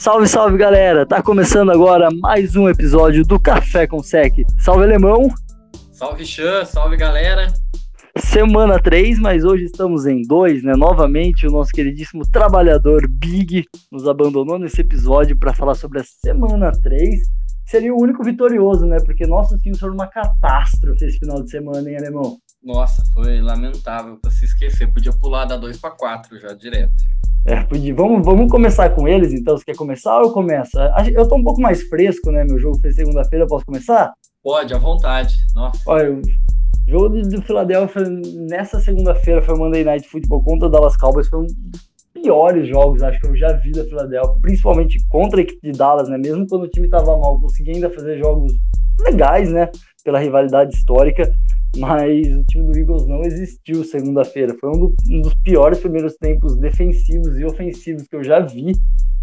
Salve, salve galera! Tá começando agora mais um episódio do Café com Sec. Salve alemão! Salve Chan, salve galera! Semana 3, mas hoje estamos em 2, né? Novamente, o nosso queridíssimo trabalhador Big nos abandonou nesse episódio para falar sobre a semana 3. Seria o único vitorioso, né? Porque nossos times foram uma catástrofe esse final de semana, hein, alemão? Nossa, foi lamentável para se esquecer. Podia pular da 2 para 4 já direto. É, podia. Vamos, vamos começar com eles, então. Você quer começar ou eu começo? Eu tô um pouco mais fresco, né? Meu jogo foi segunda-feira, posso começar? Pode, à vontade. Nossa. Olha, o jogo do Philadelphia nessa segunda-feira foi o Monday Night Football contra o Dallas Cowboys. Foi um dos piores jogos, acho que eu já vi da Philadelphia, principalmente contra a equipe de Dallas, né? Mesmo quando o time tava mal, consegui ainda fazer jogos legais, né? Pela rivalidade histórica mas o time do Eagles não existiu segunda-feira. Foi um, do, um, dos piores primeiros tempos defensivos e ofensivos que eu já vi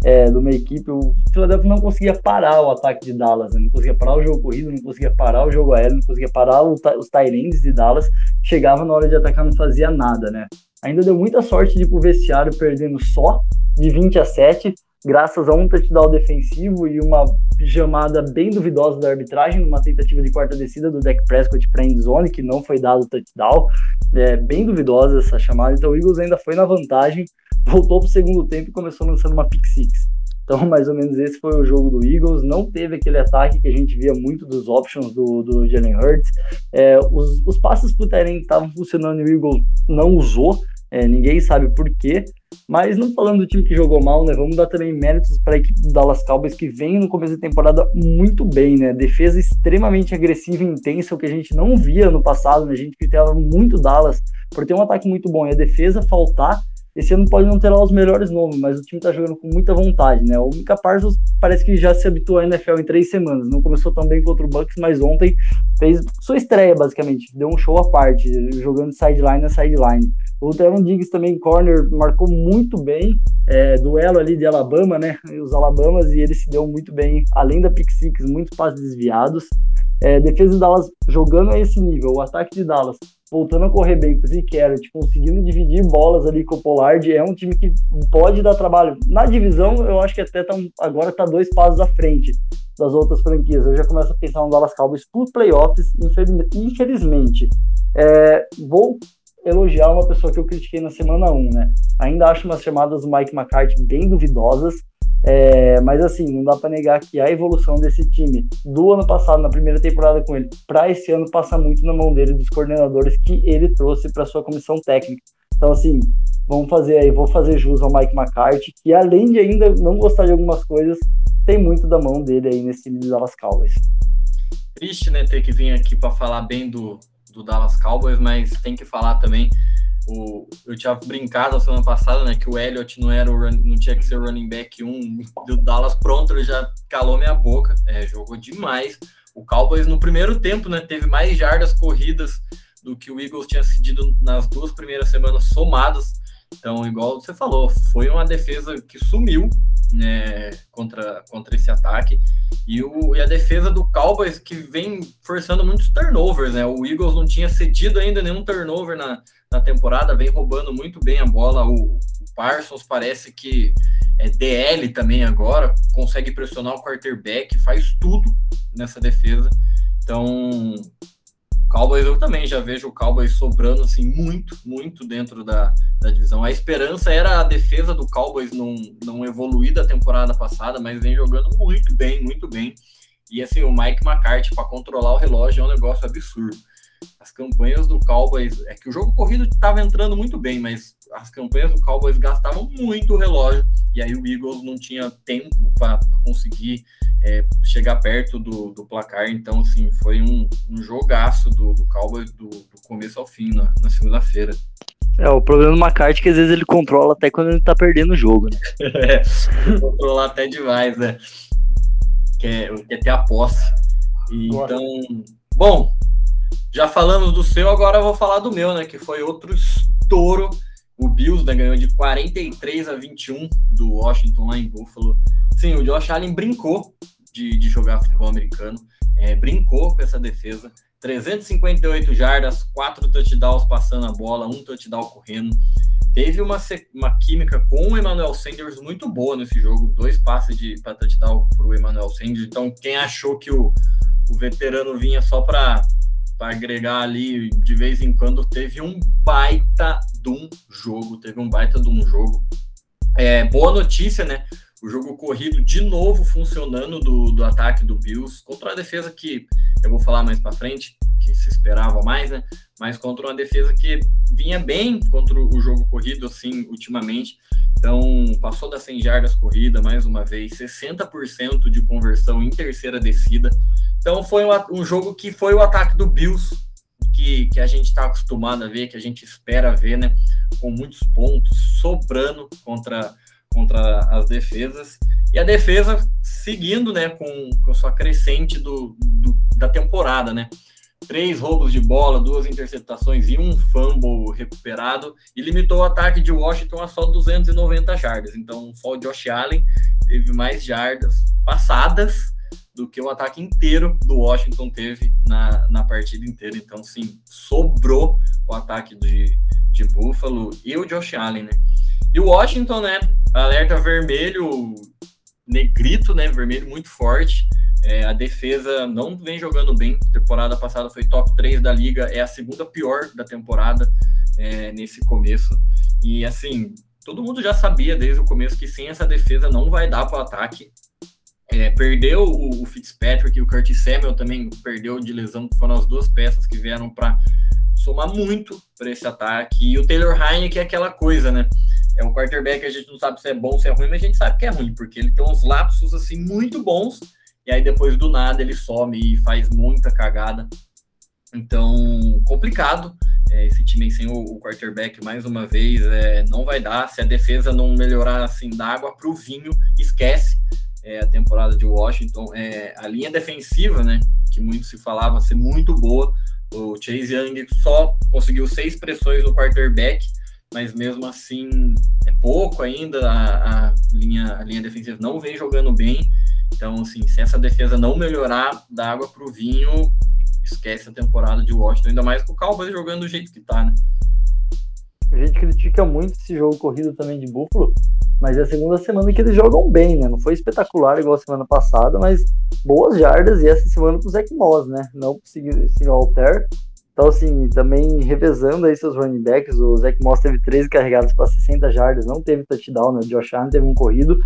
é, de uma equipe. O Philadelphia não conseguia parar o ataque de Dallas, né? não conseguia parar o jogo corrido, não conseguia parar o jogo aéreo, não conseguia parar o, os Tyrands de Dallas. Chegava na hora de atacar, não fazia nada, né? Ainda deu muita sorte de ir pro vestiário perdendo só de 20 a 7, graças a um touchdown defensivo e uma pijamada bem duvidosa da arbitragem, numa tentativa de quarta descida do Dak Prescott para endzone, que não foi dado touchdown. É bem duvidosa essa chamada, então o Eagles ainda foi na vantagem, voltou para o segundo tempo e começou lançando uma pick six. Então, mais ou menos esse foi o jogo do Eagles. Não teve aquele ataque que a gente via muito dos options do, do Jalen Hurts. É, os, os passes para o Tyrant estavam funcionando e o Eagles não usou. É, ninguém sabe por quê. Mas não falando do time que jogou mal, né? Vamos dar também méritos para a equipe do Dallas Cowboys que vem no começo da temporada muito bem, né? Defesa extremamente agressiva e intensa, o que a gente não via no passado, né? A gente criticava muito Dallas por ter um ataque muito bom e a defesa faltar. Esse ano pode não ter lá os melhores nomes, mas o time tá jogando com muita vontade, né? O Mika Parsons parece que já se habituou à NFL em três semanas. Não começou tão bem contra o Bucks, mas ontem fez sua estreia, basicamente. Deu um show à parte, jogando sideline a sideline. O Trevon Diggs também, corner, marcou muito bem. É, duelo ali de Alabama, né? Os Alabamas, e ele se deu muito bem, além da pick six, muitos passes desviados. É, defesa de Dallas jogando a esse nível, o ataque de Dallas voltando a correr bem com o Zeke Elliott, conseguindo dividir bolas ali com o Pollard, é um time que pode dar trabalho. Na divisão, eu acho que até tá, agora está dois passos à frente das outras franquias. Eu já começo a pensar no Dallas Cowboys por playoffs, infelizmente. É, vou elogiar uma pessoa que eu critiquei na semana 1, né? Ainda acho umas chamadas do Mike McCarthy bem duvidosas, é, mas assim, não dá para negar que a evolução desse time do ano passado, na primeira temporada com ele, para esse ano passa muito na mão dele, dos coordenadores que ele trouxe para sua comissão técnica. Então, assim, vamos fazer aí, vou fazer jus ao Mike McCarthy, que além de ainda não gostar de algumas coisas, tem muito da mão dele aí nesse time do Dallas Cowboys. Triste, né, ter que vir aqui para falar bem do, do Dallas Cowboys, mas tem que falar também. O, eu tinha brincado na semana passada, né, que o Elliott não era run, não tinha que ser o running back 1 do Dallas pronto, ele já calou minha boca, é, jogou demais. O Cowboys no primeiro tempo, né, teve mais jardas corridas do que o Eagles tinha cedido nas duas primeiras semanas somadas. Então, igual você falou, foi uma defesa que sumiu né, contra, contra esse ataque. E, o, e a defesa do Cowboys que vem forçando muitos turnovers, né? O Eagles não tinha cedido ainda nenhum turnover na, na temporada, vem roubando muito bem a bola. O, o Parsons parece que é DL também agora, consegue pressionar o quarterback, faz tudo nessa defesa. Então, Cowboys eu também já vejo o Cowboys sobrando assim muito, muito dentro da, da divisão. A esperança era a defesa do Cowboys não, não evoluir da temporada passada, mas vem jogando muito bem, muito bem. E assim, o Mike McCarthy para controlar o relógio é um negócio absurdo. As campanhas do Cowboys, é que o jogo corrido estava entrando muito bem, mas as campanhas do Cowboys gastavam muito o relógio e aí o Eagles não tinha tempo para conseguir é, chegar perto do, do, placar. Então, assim, foi um, um jogaço do, do Cowboys do, do começo ao fim na, na segunda-feira. É, o problema do McCarthy é que às vezes ele controla até quando ele tá perdendo o jogo, né? é, controlar até demais, né? Quer, quer ter a posse. E, então, bom, já falamos do seu, agora eu vou falar do meu, né? Que foi outro estouro o Bills né, ganhou de 43 a 21 do Washington lá em Buffalo. Sim, o Josh Allen brincou de, de jogar futebol americano, é, brincou com essa defesa. 358 jardas, quatro touchdowns passando a bola, um touchdown correndo. teve uma, uma química com o Emmanuel Sanders muito boa nesse jogo, dois passes de para touchdown para o Emmanuel Sanders. Então, quem achou que o, o veterano vinha só para agregar ali de vez em quando, teve um baita de um jogo, teve um baita de um jogo. É, boa notícia, né? O jogo corrido de novo funcionando do, do ataque do Bills contra a defesa que eu vou falar mais para frente, que se esperava mais, né? Mas contra uma defesa que vinha bem contra o jogo corrido, assim, ultimamente. Então, passou das 100 jardas corrida mais uma vez, 60% de conversão em terceira descida. Então, foi um, um jogo que foi o ataque do Bills, que, que a gente está acostumado a ver, que a gente espera ver, né? Com muitos pontos sobrando contra contra as defesas. E a defesa seguindo, né, com, com sua crescente do, do, da temporada, né? Três roubos de bola, duas interceptações e um fumble recuperado e limitou o ataque de Washington a só 290 jardas. Então, só o Josh Allen teve mais jardas passadas do que o ataque inteiro do Washington teve na, na partida inteira. Então, sim, sobrou o ataque de, de Buffalo e o Josh Allen, né? E o Washington, né? Alerta vermelho, negrito, né? Vermelho muito forte. É, a defesa não vem jogando bem. Temporada passada foi top 3 da liga, é a segunda pior da temporada é, nesse começo. E assim, todo mundo já sabia desde o começo que sem essa defesa não vai dar para o ataque. É, perdeu o, o, Fitzpatrick e o Curtis Samuel também perdeu de lesão, foram as duas peças que vieram para somar muito para esse ataque. E o Taylor Heine, que é aquela coisa, né? É um quarterback que a gente não sabe se é bom, se é ruim, mas a gente sabe que é ruim, porque ele tem uns lapsos assim muito bons, e aí depois do nada ele some e faz muita cagada. Então, complicado. É, esse time sem o, o, quarterback, mais uma vez, é, não vai dar. Se a defesa não melhorar assim da água para o vinho, esquece é, a temporada de Washington. É, a linha defensiva, né, que muito se falava ser muito boa. O Chase Young só conseguiu seis pressões no quarterback mas mesmo assim é pouco ainda. A, a, linha, a linha defensiva não vem jogando bem. Então, assim, se essa defesa não melhorar da água para o vinho, esquece a temporada de Washington, ainda mais com o Cowboys jogando do jeito que tá, né? A gente critica muito esse jogo corrido também de Buffalo, mas é a segunda semana que eles jogam bem, né? Não foi espetacular igual a semana passada, mas boas jardas e essa semana pro Zach Moss, né? Não pro Alter, então, assim, também revezando aí seus running backs, o Zach Moss teve 13 carregados para 60 jardas, não teve touchdown, né? O Josh Allen teve um corrido.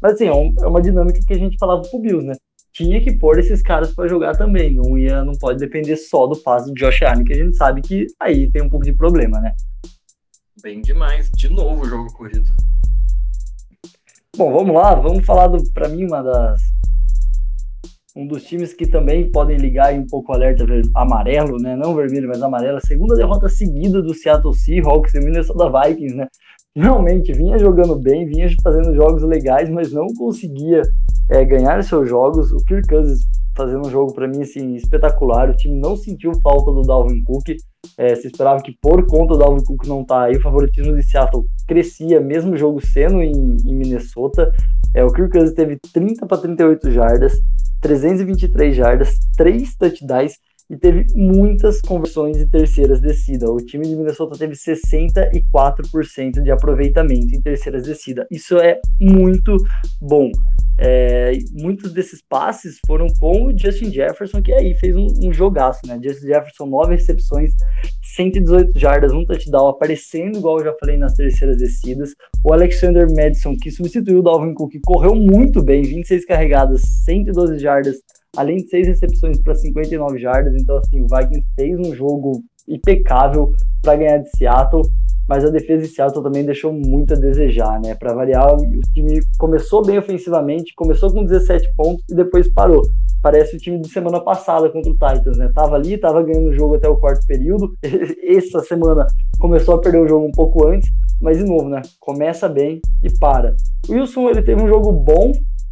Mas, assim, é, é uma dinâmica que a gente falava pro Bills, né? Tinha que pôr esses caras para jogar também. Não, ia, não pode depender só do passe do Josh Allen, que a gente sabe que aí tem um pouco de problema, né? Bem demais. De novo o jogo corrido. Bom, vamos lá. Vamos falar, do, para mim, uma das um dos times que também podem ligar um pouco o alerta amarelo, né? Não vermelho, mas amarelo. segunda derrota seguida do Seattle Seahawks e Minnesota Vikings, né? Realmente vinha jogando bem, vinha fazendo jogos legais, mas não conseguia é, ganhar seus jogos. O Kirk Cousins fazendo um jogo para mim assim espetacular. O time não sentiu falta do Dalvin Cook. É, se esperava que por conta do Dalvin Cook não tá aí, o favoritismo de Seattle crescia, mesmo jogo sendo em, em Minnesota. É, o Kirk Cousins teve 30 para 38 jardas, 323 jardas, 3 touchdowns e teve muitas conversões de terceiras descidas. O time de Minnesota teve 64% de aproveitamento em terceiras descidas. Isso é muito bom. É, muitos desses passes foram com o Justin Jefferson, que aí fez um, um jogaço, né? Justin Jefferson, nove recepções, 118 jardas, um touchdown, aparecendo igual eu já falei nas terceiras descidas. O Alexander Madison, que substituiu o Dalvin Cook, correu muito bem, 26 carregadas, 112 jardas, além de 6 recepções para 59 jardas. Então, assim, o Vikings fez um jogo impecável para ganhar de Seattle mas a defesa de Seattle também deixou muito a desejar, né? Para variar, o time começou bem ofensivamente, começou com 17 pontos e depois parou. Parece o time de semana passada contra o Titans, né? Tava ali, tava ganhando o jogo até o quarto período. Essa semana começou a perder o jogo um pouco antes, mas de novo, né? Começa bem e para. O Wilson, ele teve um jogo bom,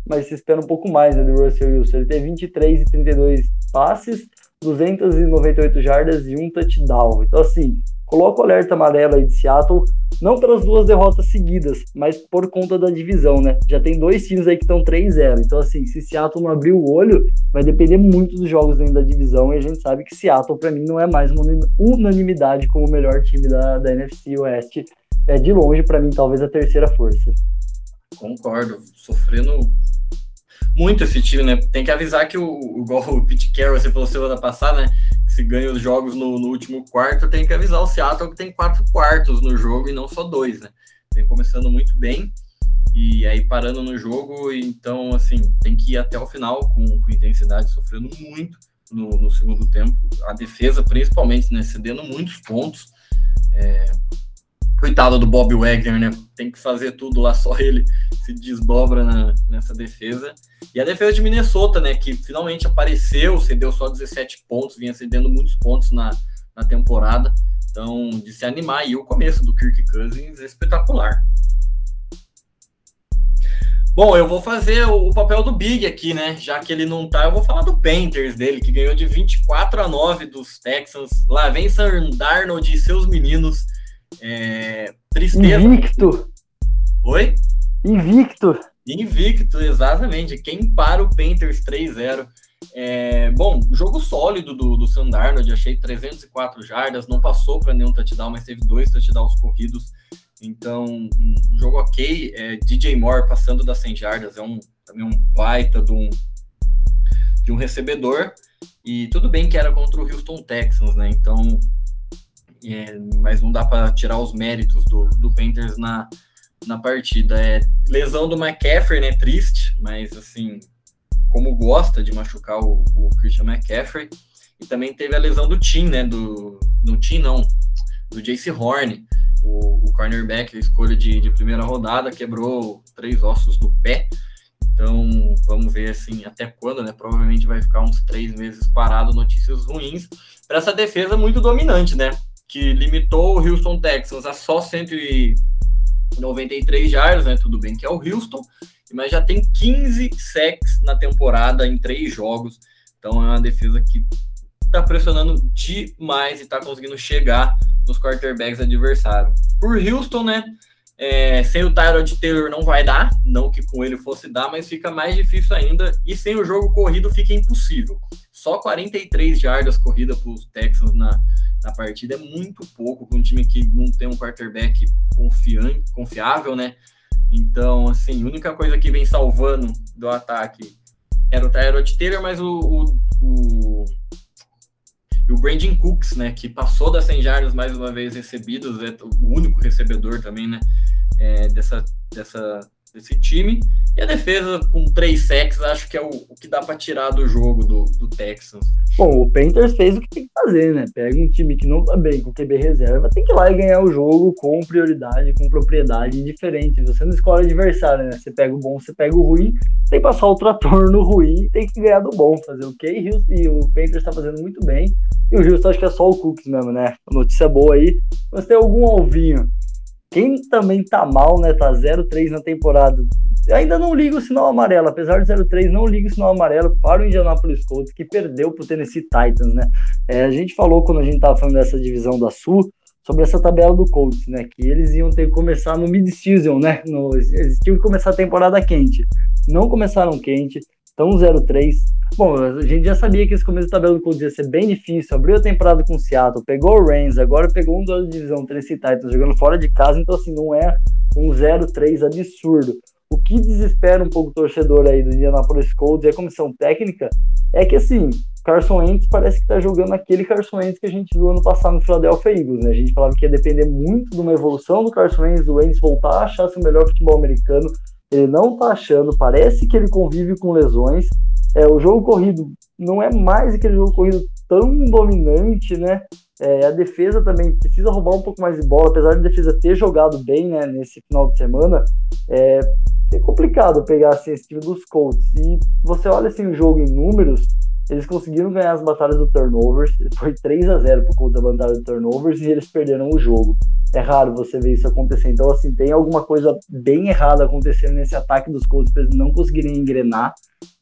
mas se espera um pouco mais, né, do Russell Wilson. Ele teve 23 e 32 passes, 298 jardas e um touchdown. Então, assim, coloca o alerta amarelo aí de Seattle, não pelas duas derrotas seguidas, mas por conta da divisão, né? Já tem dois times aí que estão 3-0. Então, assim, se Seattle não abrir o olho, vai depender muito dos jogos dentro da divisão. E a gente sabe que Seattle, para mim, não é mais uma unanimidade como o melhor time da, da NFC Oeste é de longe, para mim, talvez a terceira força. Concordo. Sofrendo muito esse time, né? Tem que avisar que o, igual o Pete Carroll, você falou semana passada, né? Que se ganha os jogos no, no, último quarto, tem que avisar o Seattle que tem quatro quartos no jogo e não só dois, né? Vem começando muito bem e aí parando no jogo, então, assim, tem que ir até o final com, com intensidade, sofrendo muito no, no, segundo tempo. A defesa, principalmente, né? Cedendo muitos pontos. É, coitado do Bob Wagner, né? Tem que fazer tudo lá, só ele se desdobra na, nessa defesa. E a defesa de Minnesota, né? Que finalmente apareceu, cedeu só 17 pontos, vinha cedendo muitos pontos na, na temporada. Então, de se animar. E o começo do Kirk Cousins é espetacular. Bom, eu vou fazer o, papel do Big aqui, né? Já que ele não tá, eu vou falar do Panthers dele, que ganhou de 24 a 9 dos Texans. Lá vem Sam Darnold e seus meninos. É, tristeza. Invicto. Oi? Invicto. Invicto, exatamente. Quem para o Panthers 3-0. É, bom, jogo sólido do, do Sam Darnold, achei 304 jardas, não passou para nenhum touchdown, mas teve dois touchdowns corridos. Então, um jogo ok. É, DJ Moore passando das 100 jardas é um, também um baita de um, de um recebedor. E tudo bem que era contra o Houston Texans, né? Então, é, mas não dá para tirar os méritos do, do Panthers na, na partida. É, lesão do McCaffrey, né? Triste, mas assim, como gosta de machucar o, o Christian McCaffrey. E também teve a lesão do Tim, né? Do, do Tim, não, do Jace Horn, o, o cornerback, a escolha de, de primeira rodada, quebrou três ossos do pé. Então, vamos ver assim até quando, né? Provavelmente vai ficar uns três meses parado. Notícias ruins para essa defesa muito dominante, né? Que limitou o Houston Texans a só 193 yards, né? Tudo bem que é o Houston, mas já tem 15 sacks na temporada em três jogos. Então é uma defesa que está pressionando demais e está conseguindo chegar nos quarterbacks adversários. Por Houston, né? É, sem o Tyrod Taylor não vai dar, não que com ele fosse dar, mas fica mais difícil ainda. E sem o jogo corrido fica impossível. Só 43 jardas corrida para os Texans na, na partida é muito pouco para um time que não tem um quarterback confiante, confiável, né? Então, assim, a única coisa que vem salvando do ataque era o Tyrod Taylor, mas o, o, o, o Brandon Cooks, né, que passou das 100 jardas mais uma vez recebidos, é o único recebedor também, né, é, dessa, dessa, desse time. E a defesa com três sacks, acho que é o, o que dá para tirar do jogo do, do Texans. Bom, o Panthers fez o que tem que fazer, né? Pega um time que não tá bem com QB reserva, tem que ir lá e ganhar o jogo com prioridade, com propriedade diferente. Você não escolhe adversário, né? Você pega o bom, você pega o ruim, tem que passar o trator no ruim, tem que ganhar do bom, fazer o que e o Panthers tá fazendo muito bem. E o Houston acho que é só o Cooks mesmo, né? Notícia boa aí. Mas tem algum alvinho. Quem também tá mal, né? Tá 0-3 na temporada ainda não liga o sinal amarelo, apesar de 0-3, não liga o sinal amarelo para o Indianapolis Colts, que perdeu para o Tennessee Titans, né? É, a gente falou quando a gente estava falando dessa divisão da Sul, sobre essa tabela do Colts, né? Que eles iam ter que começar no mid-season, né? No, eles tinham que começar a temporada quente. Não começaram quente, estão 0-3. Bom, a gente já sabia que esse começo da tabela do Colts ia ser bem difícil. Abriu a temporada com o Seattle, pegou o Rams, agora pegou um duelo de divisão, Tennessee Titans, jogando fora de casa. Então, assim, não é um 0-3 absurdo. O que desespera um pouco o torcedor aí do Indianapolis Colts e a comissão técnica é que, assim, Carson Wentz parece que tá jogando aquele Carson Wentz que a gente viu ano passado no Philadelphia Eagles, né? A gente falava que ia depender muito de uma evolução do Carson Wentz, do Wentz voltar a achar seu melhor futebol americano. Ele não tá achando, parece que ele convive com lesões. É, o jogo corrido não é mais aquele jogo corrido tão dominante, né? É, a defesa também precisa roubar um pouco mais de bola, apesar de a defesa ter jogado bem né, nesse final de semana. É, é complicado pegar assim, esse time dos Colts. E você olha assim, o jogo em números, eles conseguiram ganhar as batalhas do turnovers. Foi 3 a 0 por conta da batalha do turnovers e eles perderam o jogo. É raro você ver isso acontecer. Então, assim, tem alguma coisa bem errada acontecendo nesse ataque dos Colts para eles não conseguirem engrenar.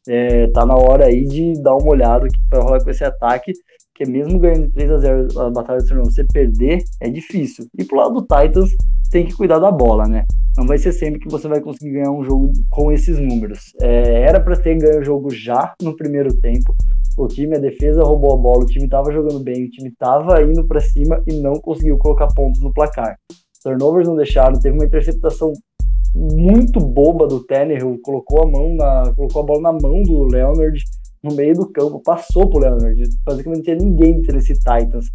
É, tá na hora aí de dar uma olhada que vai rolar com esse ataque. Que mesmo ganhando 3 a 0 a batalha do turnovers, você perder é difícil. E pro lado do Titans, tem que cuidar da bola, né? Não vai ser sempre que você vai conseguir ganhar um jogo com esses números. É, era para ter ganho o jogo já no primeiro tempo. O time, a defesa roubou a bola, o time estava jogando bem, o time estava indo para cima e não conseguiu colocar pontos no placar. turnovers não deixaram, teve uma interceptação muito boba do Tannehill, colocou a mão na, colocou a bola na mão do Leonard no meio do campo, passou pro Leonard, basicamente não tinha ninguém Tennessee Titans.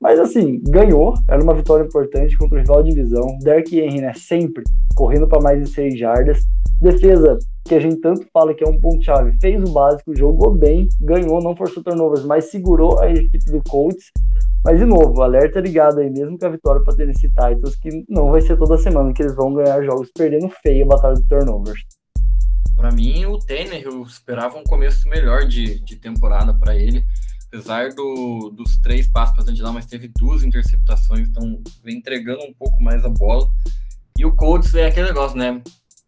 Mas assim, ganhou, era uma vitória importante contra o rival de divisão. Derrick Henry, né, sempre correndo para mais de 6 jardas. Defesa, que a gente tanto fala que é um ponto-chave, fez o básico, jogou bem, ganhou, não forçou turnovers, mas segurou a equipe do Colts. Mas, de novo, alerta ligado aí, mesmo com a vitória para Tennessee Titans, que não vai ser toda semana que eles vão ganhar jogos perdendo feio a batalha de turnovers. Para mim, o Tanner, eu esperava um começo melhor de, de temporada para ele. Apesar do, dos três passos para lá, mas teve duas interceptações, então vem entregando um pouco mais a bola. E o Colts é aquele negócio, né?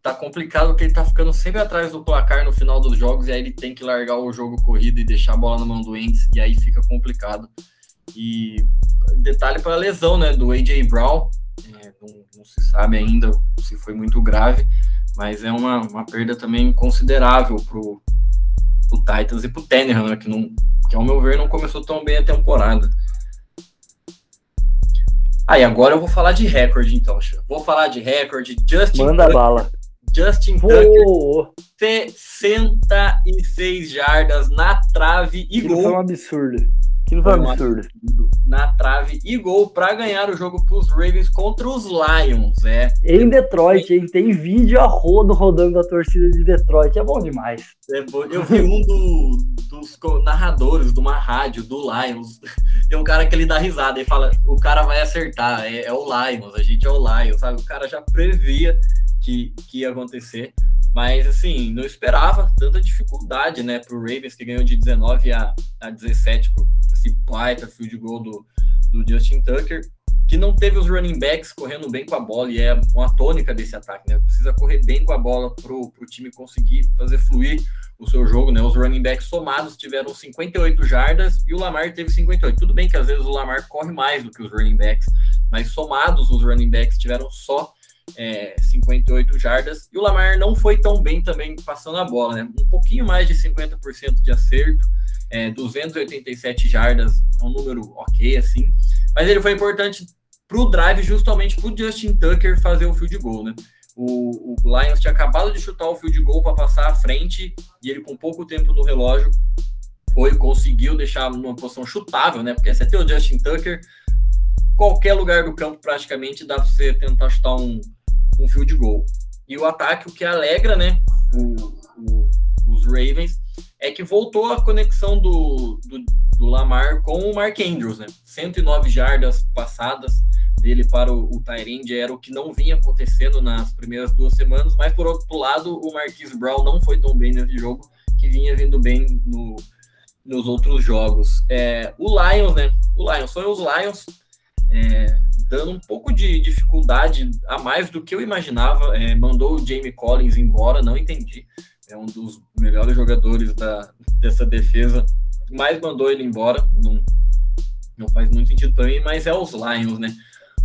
Tá complicado porque ele tá ficando sempre atrás do placar no final dos jogos, e aí ele tem que largar o jogo corrido e deixar a bola na mão do Ents, e aí fica complicado. E detalhe para a lesão, né, do AJ Brown, é, não, não, se sabe ainda se foi muito grave, mas é uma, uma perda também considerável pro, pro Titans e pro Tannehill, né, que, não, que ao meu ver não começou tão bem a temporada. Aí, ah, agora eu vou falar de recorde, então, Vou falar de recorde. Justin Manda Tucker, bala. Justin Tucker, 66 jardas na trave e gol. Foi um absurdo. Aquilo foi um absurdo. Na trave e gol para ganhar o jogo para os Ravens contra os Lions. É. Em Detroit, hein? Tem vídeo a rodo rodando da torcida de Detroit. É bom demais. É bom. Eu vi um do, dos narradores de uma rádio do Lions. Tem um cara que ele dá risada e fala: o cara vai acertar, é, é o Lions, a gente é o Lions, sabe? O cara já previa que, que ia acontecer. Mas, assim, não esperava tanta dificuldade, né, para o Ravens, que ganhou de 19 a, a 17 com esse baita field goal do, do Justin Tucker, que não teve os running backs correndo bem com a bola, e é uma tônica desse ataque, né? Precisa correr bem com a bola para o time conseguir fazer fluir o seu jogo, né? Os running backs somados tiveram 58 jardas e o Lamar teve 58. Tudo bem que às vezes o Lamar corre mais do que os running backs, mas somados os running backs tiveram só é, 58 jardas. E o Lamar não foi tão bem também passando a bola, né? Um pouquinho mais de 50% de acerto, é, 287 jardas, é um número ok, assim. Mas ele foi importante para o drive, justamente para o Justin Tucker fazer o field goal, né? O, o Lions tinha acabado de chutar o field goal para passar à frente e ele, com pouco tempo no relógio, foi conseguiu deixar numa posição chutável, né? Porque você tem o Justin Tucker, qualquer lugar do campo praticamente dá para você tentar chutar um, um field goal. E o ataque, o que alegra, né, o, o, os Ravens, é que voltou a conexão do, do, do, Lamar com o Mark Andrews, né? 109 jardas passadas dele para o, o Tyrande era o que não vinha acontecendo nas primeiras duas semanas, mas por outro lado, o Marquise Brown não foi tão bem nesse jogo, que vinha vindo bem no, nos outros jogos. É, o Lions, né? O Lions, foi os Lions. É, dando um pouco de dificuldade a mais do que eu imaginava. É, mandou o Jamie Collins embora, não entendi. É um dos melhores jogadores da, dessa defesa, mas mandou ele embora. Não, não faz muito sentido para mim, mas é os Lions, né?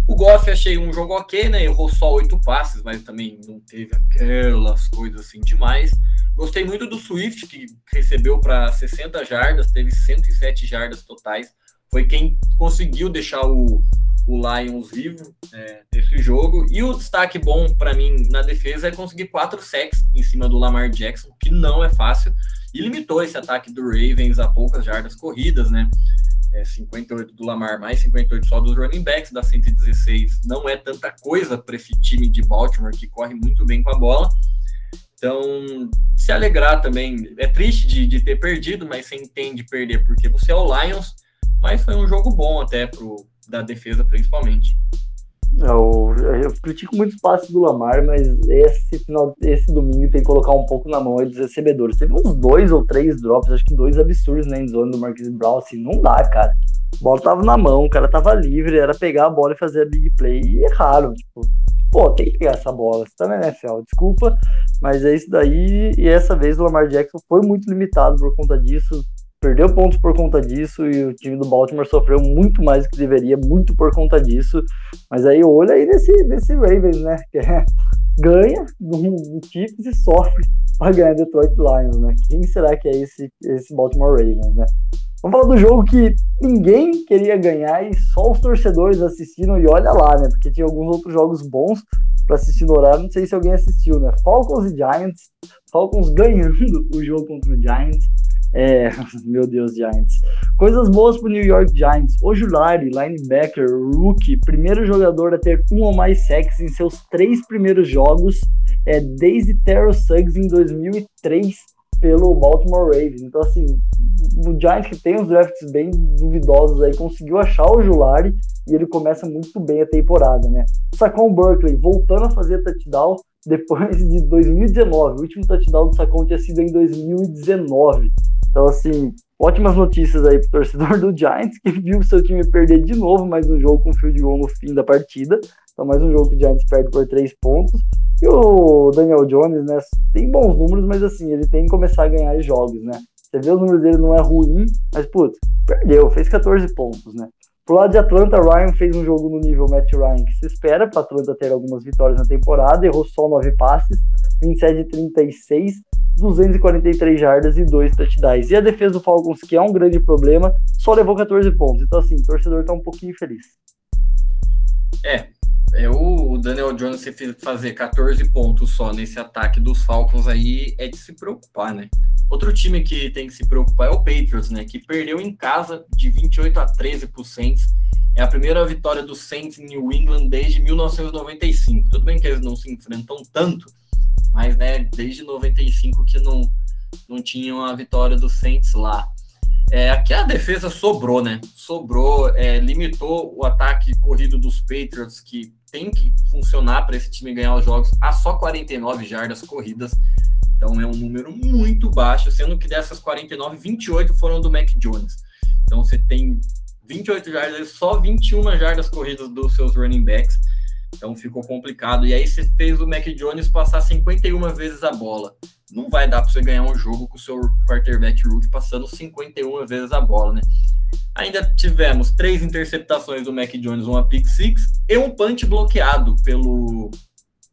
O Goff achei um jogo ok, né? Errou só oito passes, mas também não teve aquelas coisas assim demais. Gostei muito do Swift, que recebeu para 60 jardas, teve 107 jardas totais. Foi quem conseguiu deixar o, o Lions vivo é, nesse jogo. E o destaque bom para mim na defesa é conseguir quatro sacks em cima do Lamar Jackson, que não é fácil, e limitou esse ataque do Ravens a poucas jardas corridas, né? É, 58 do Lamar, mais 58 só dos running backs, dá 116. Não é tanta coisa para esse time de Baltimore que corre muito bem com a bola. Então, se alegrar também. É triste de, de ter perdido, mas você entende perder porque você é o Lions. Mas foi um jogo bom até pro, da defesa, principalmente. Eu, eu critico muito os passes do Lamar, mas esse final, esse domingo tem que colocar um pouco na mão dos recebedores. Teve uns dois ou três drops, acho que dois absurdos na né, endzone do Marquis Brown, assim, não dá, cara. A bola tava na mão, o cara tava livre, era pegar a bola e fazer a big play, e erraram, tipo, pô, tem que pegar essa bola, você tá na NFL, desculpa, mas é isso daí, e essa vez o Lamar Jackson foi muito limitado por conta disso, perdeu pontos por conta disso e o time do Baltimore sofreu muito mais do que deveria, muito por conta disso. Mas aí olha aí nesse, nesse Ravens, né? Que é, ganha do Chiefs e sofre para ganhar Detroit Lions, né? Quem será que é esse, esse Baltimore Ravens, né? Vamos falar do jogo que ninguém queria ganhar e só os torcedores assistiram, e olha lá, né? Porque tinha alguns outros jogos bons para assistir no horário, não sei se alguém assistiu, né? Falcons e Giants, Falcons ganhando o jogo contra o Giants. É, meu Deus, Giants. Coisas boas pro New York Giants. O Julari, linebacker, rookie, primeiro jogador a ter um ou mais sacks em seus três primeiros jogos, é, desde Terrell Suggs em 2003 pelo Baltimore Ravens. Então, assim, o Giants, que tem uns drafts bem duvidosos aí, conseguiu achar o Julari e ele começa muito bem a temporada, né? O Saquon Berkeley voltando a fazer touchdown depois de 2019. O último touchdown do Saquon tinha sido em 2019. Então, assim, ótimas notícias aí pro torcedor do Giants, que viu seu time perder de novo mais um jogo com field goal no fim da partida. Então, mais um jogo que o Giants perde por três pontos. E o Daniel Jones, né, tem bons números, mas assim, ele tem que começar a ganhar jogos, né? Você vê os números dele, não é ruim, mas, putz, perdeu, fez 14 pontos, né? Pro lado de Atlanta, Ryan fez um jogo no nível Matt Ryan que se espera para Atlanta ter algumas vitórias na temporada, errou só 9 passes, 27 de 36, 243 jardas e 2 touchdowns. E a defesa do Falcons, que é um grande problema, só levou 14 pontos. Então, assim, o torcedor tá um pouquinho feliz. É, é o Daniel Jones fazer 14 pontos só nesse ataque dos Falcons aí é de se preocupar, né? Outro time que tem que se preocupar é o Patriots, né? Que perdeu em casa de 28 a 13 pro Saints. É a primeira vitória do Saints em New England desde 1995. Tudo bem que eles não se enfrentam tanto, mas né, desde 95 que não, não tinham a vitória do Saints lá. É, aqui a defesa sobrou, né? Sobrou, é, limitou o ataque corrido dos Patriots, que tem que funcionar para esse time ganhar os jogos, a só 49 jardas corridas. Então é um número muito baixo, sendo que dessas 49, 28 foram do Mac Jones. Então você tem 28 jardas, só 21 jardas corridas dos seus running backs. Então ficou complicado. E aí você fez o Mac Jones passar 51 vezes a bola. Não vai dar para você ganhar um jogo com o seu quarterback rookie passando 51 vezes a bola, né? Ainda tivemos três interceptações do Mac Jones, uma pick six e um punch bloqueado pelo,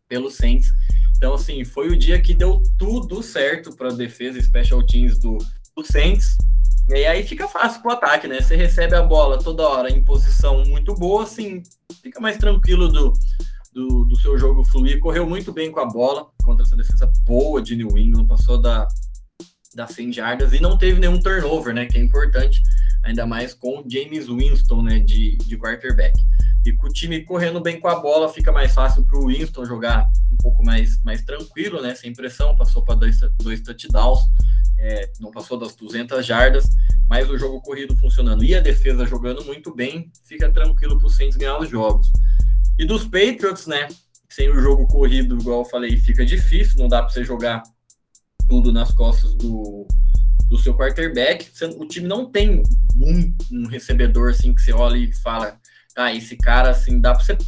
pelo Saints. Então, assim, foi o dia que deu tudo certo para a defesa e special teams do, do Saints. E aí fica fácil pro ataque, né? Você recebe a bola toda hora em posição muito boa, assim, fica mais tranquilo do, do, do, seu jogo fluir. Correu muito bem com a bola contra essa defesa boa de New England, passou da, das 100 jardas e não teve nenhum turnover, né? Que é importante, ainda mais com James Winston, né? De, de quarterback. E com o time correndo bem com a bola, fica mais fácil para o Winston jogar um pouco mais, mais tranquilo, né? Sem pressão, passou para dois, dois touchdowns é, não passou das 200 jardas, mas o jogo corrido funcionando e a defesa jogando muito bem, fica tranquilo para o Saints ganhar os jogos. E dos Patriots, né? Sem o jogo corrido, igual eu falei, fica difícil, não dá para você jogar tudo nas costas do, do seu quarterback. O time não tem um, um recebedor assim que você olha e fala, ah, esse cara assim, dá para você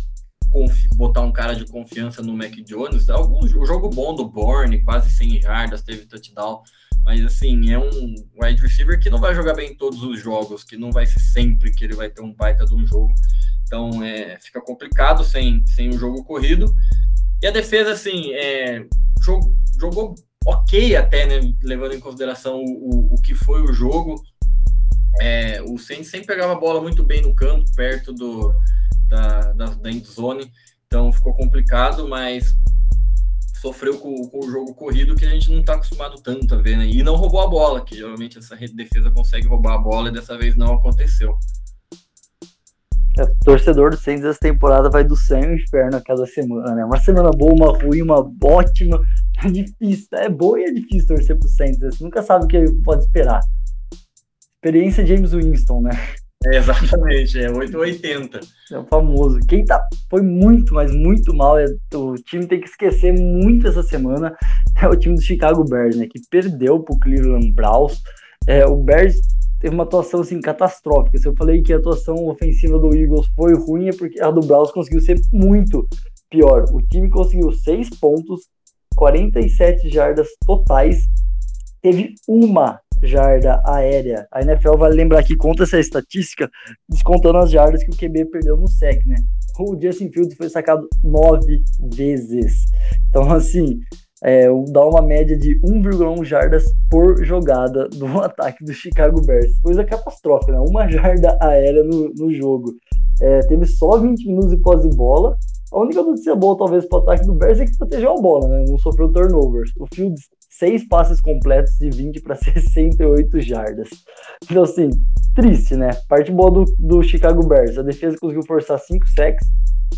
botar um cara de confiança no Mac Jones. Algum, o jogo bom do Bourne, quase 100 jardas, teve touchdown. Mas assim, é um wide receiver que não vai jogar bem em todos os jogos, que não vai ser sempre que ele vai ter um baita de um jogo. Então é, fica complicado sem, sem um jogo corrido. E a defesa, assim, é, jogou, jogou ok até, né? Levando em consideração o, o, o que foi o jogo. É, o Saints sempre pegava a bola muito bem no campo, perto do, da, da, da endzone. Então ficou complicado, mas sofreu com, com, o jogo corrido que a gente não está acostumado tanto a ver, né? E não roubou a bola, que geralmente essa defesa consegue roubar a bola e dessa vez não aconteceu. É, torcedor do Saints essa temporada vai do céu ao inferno a cada semana, né? Uma semana boa, uma ruim, uma ótima. É difícil, é boa e é difícil torcer pro Saints. Você nunca sabe o que pode esperar. Experiência James Winston, né? É, exatamente, é 880. É o famoso. Quem tá, foi muito, mas muito mal, é, o time tem que esquecer muito essa semana, é o time do Chicago Bears, né, que perdeu pro Cleveland Browns. É, o Bears teve uma atuação assim catastrófica. Se eu falei que a atuação ofensiva do Eagles foi ruim, é porque a do Browns conseguiu ser muito pior. O time conseguiu 6 pontos, 47 jardas totais, teve uma jarda aérea. A NFL vai lembrar que conta essa estatística descontando as jardas que o QB perdeu no sec, né? O Justin Fields foi sacado nove vezes. Então, assim, é, dá uma média de 1,1 jardas por jogada no ataque do Chicago Bears. Coisa catastrófica, né? Uma jarda aérea no, no jogo. É, teve só 20 minutos de pós de bola. A única notícia boa, talvez, para o ataque do Bears é que protegeu a bola, né? Não sofreu turnovers. O Fields, seis passes completos de 20 para 68 jardas. Então, assim, triste, né? Parte boa do, do Chicago Bears. A defesa conseguiu forçar 5 sacks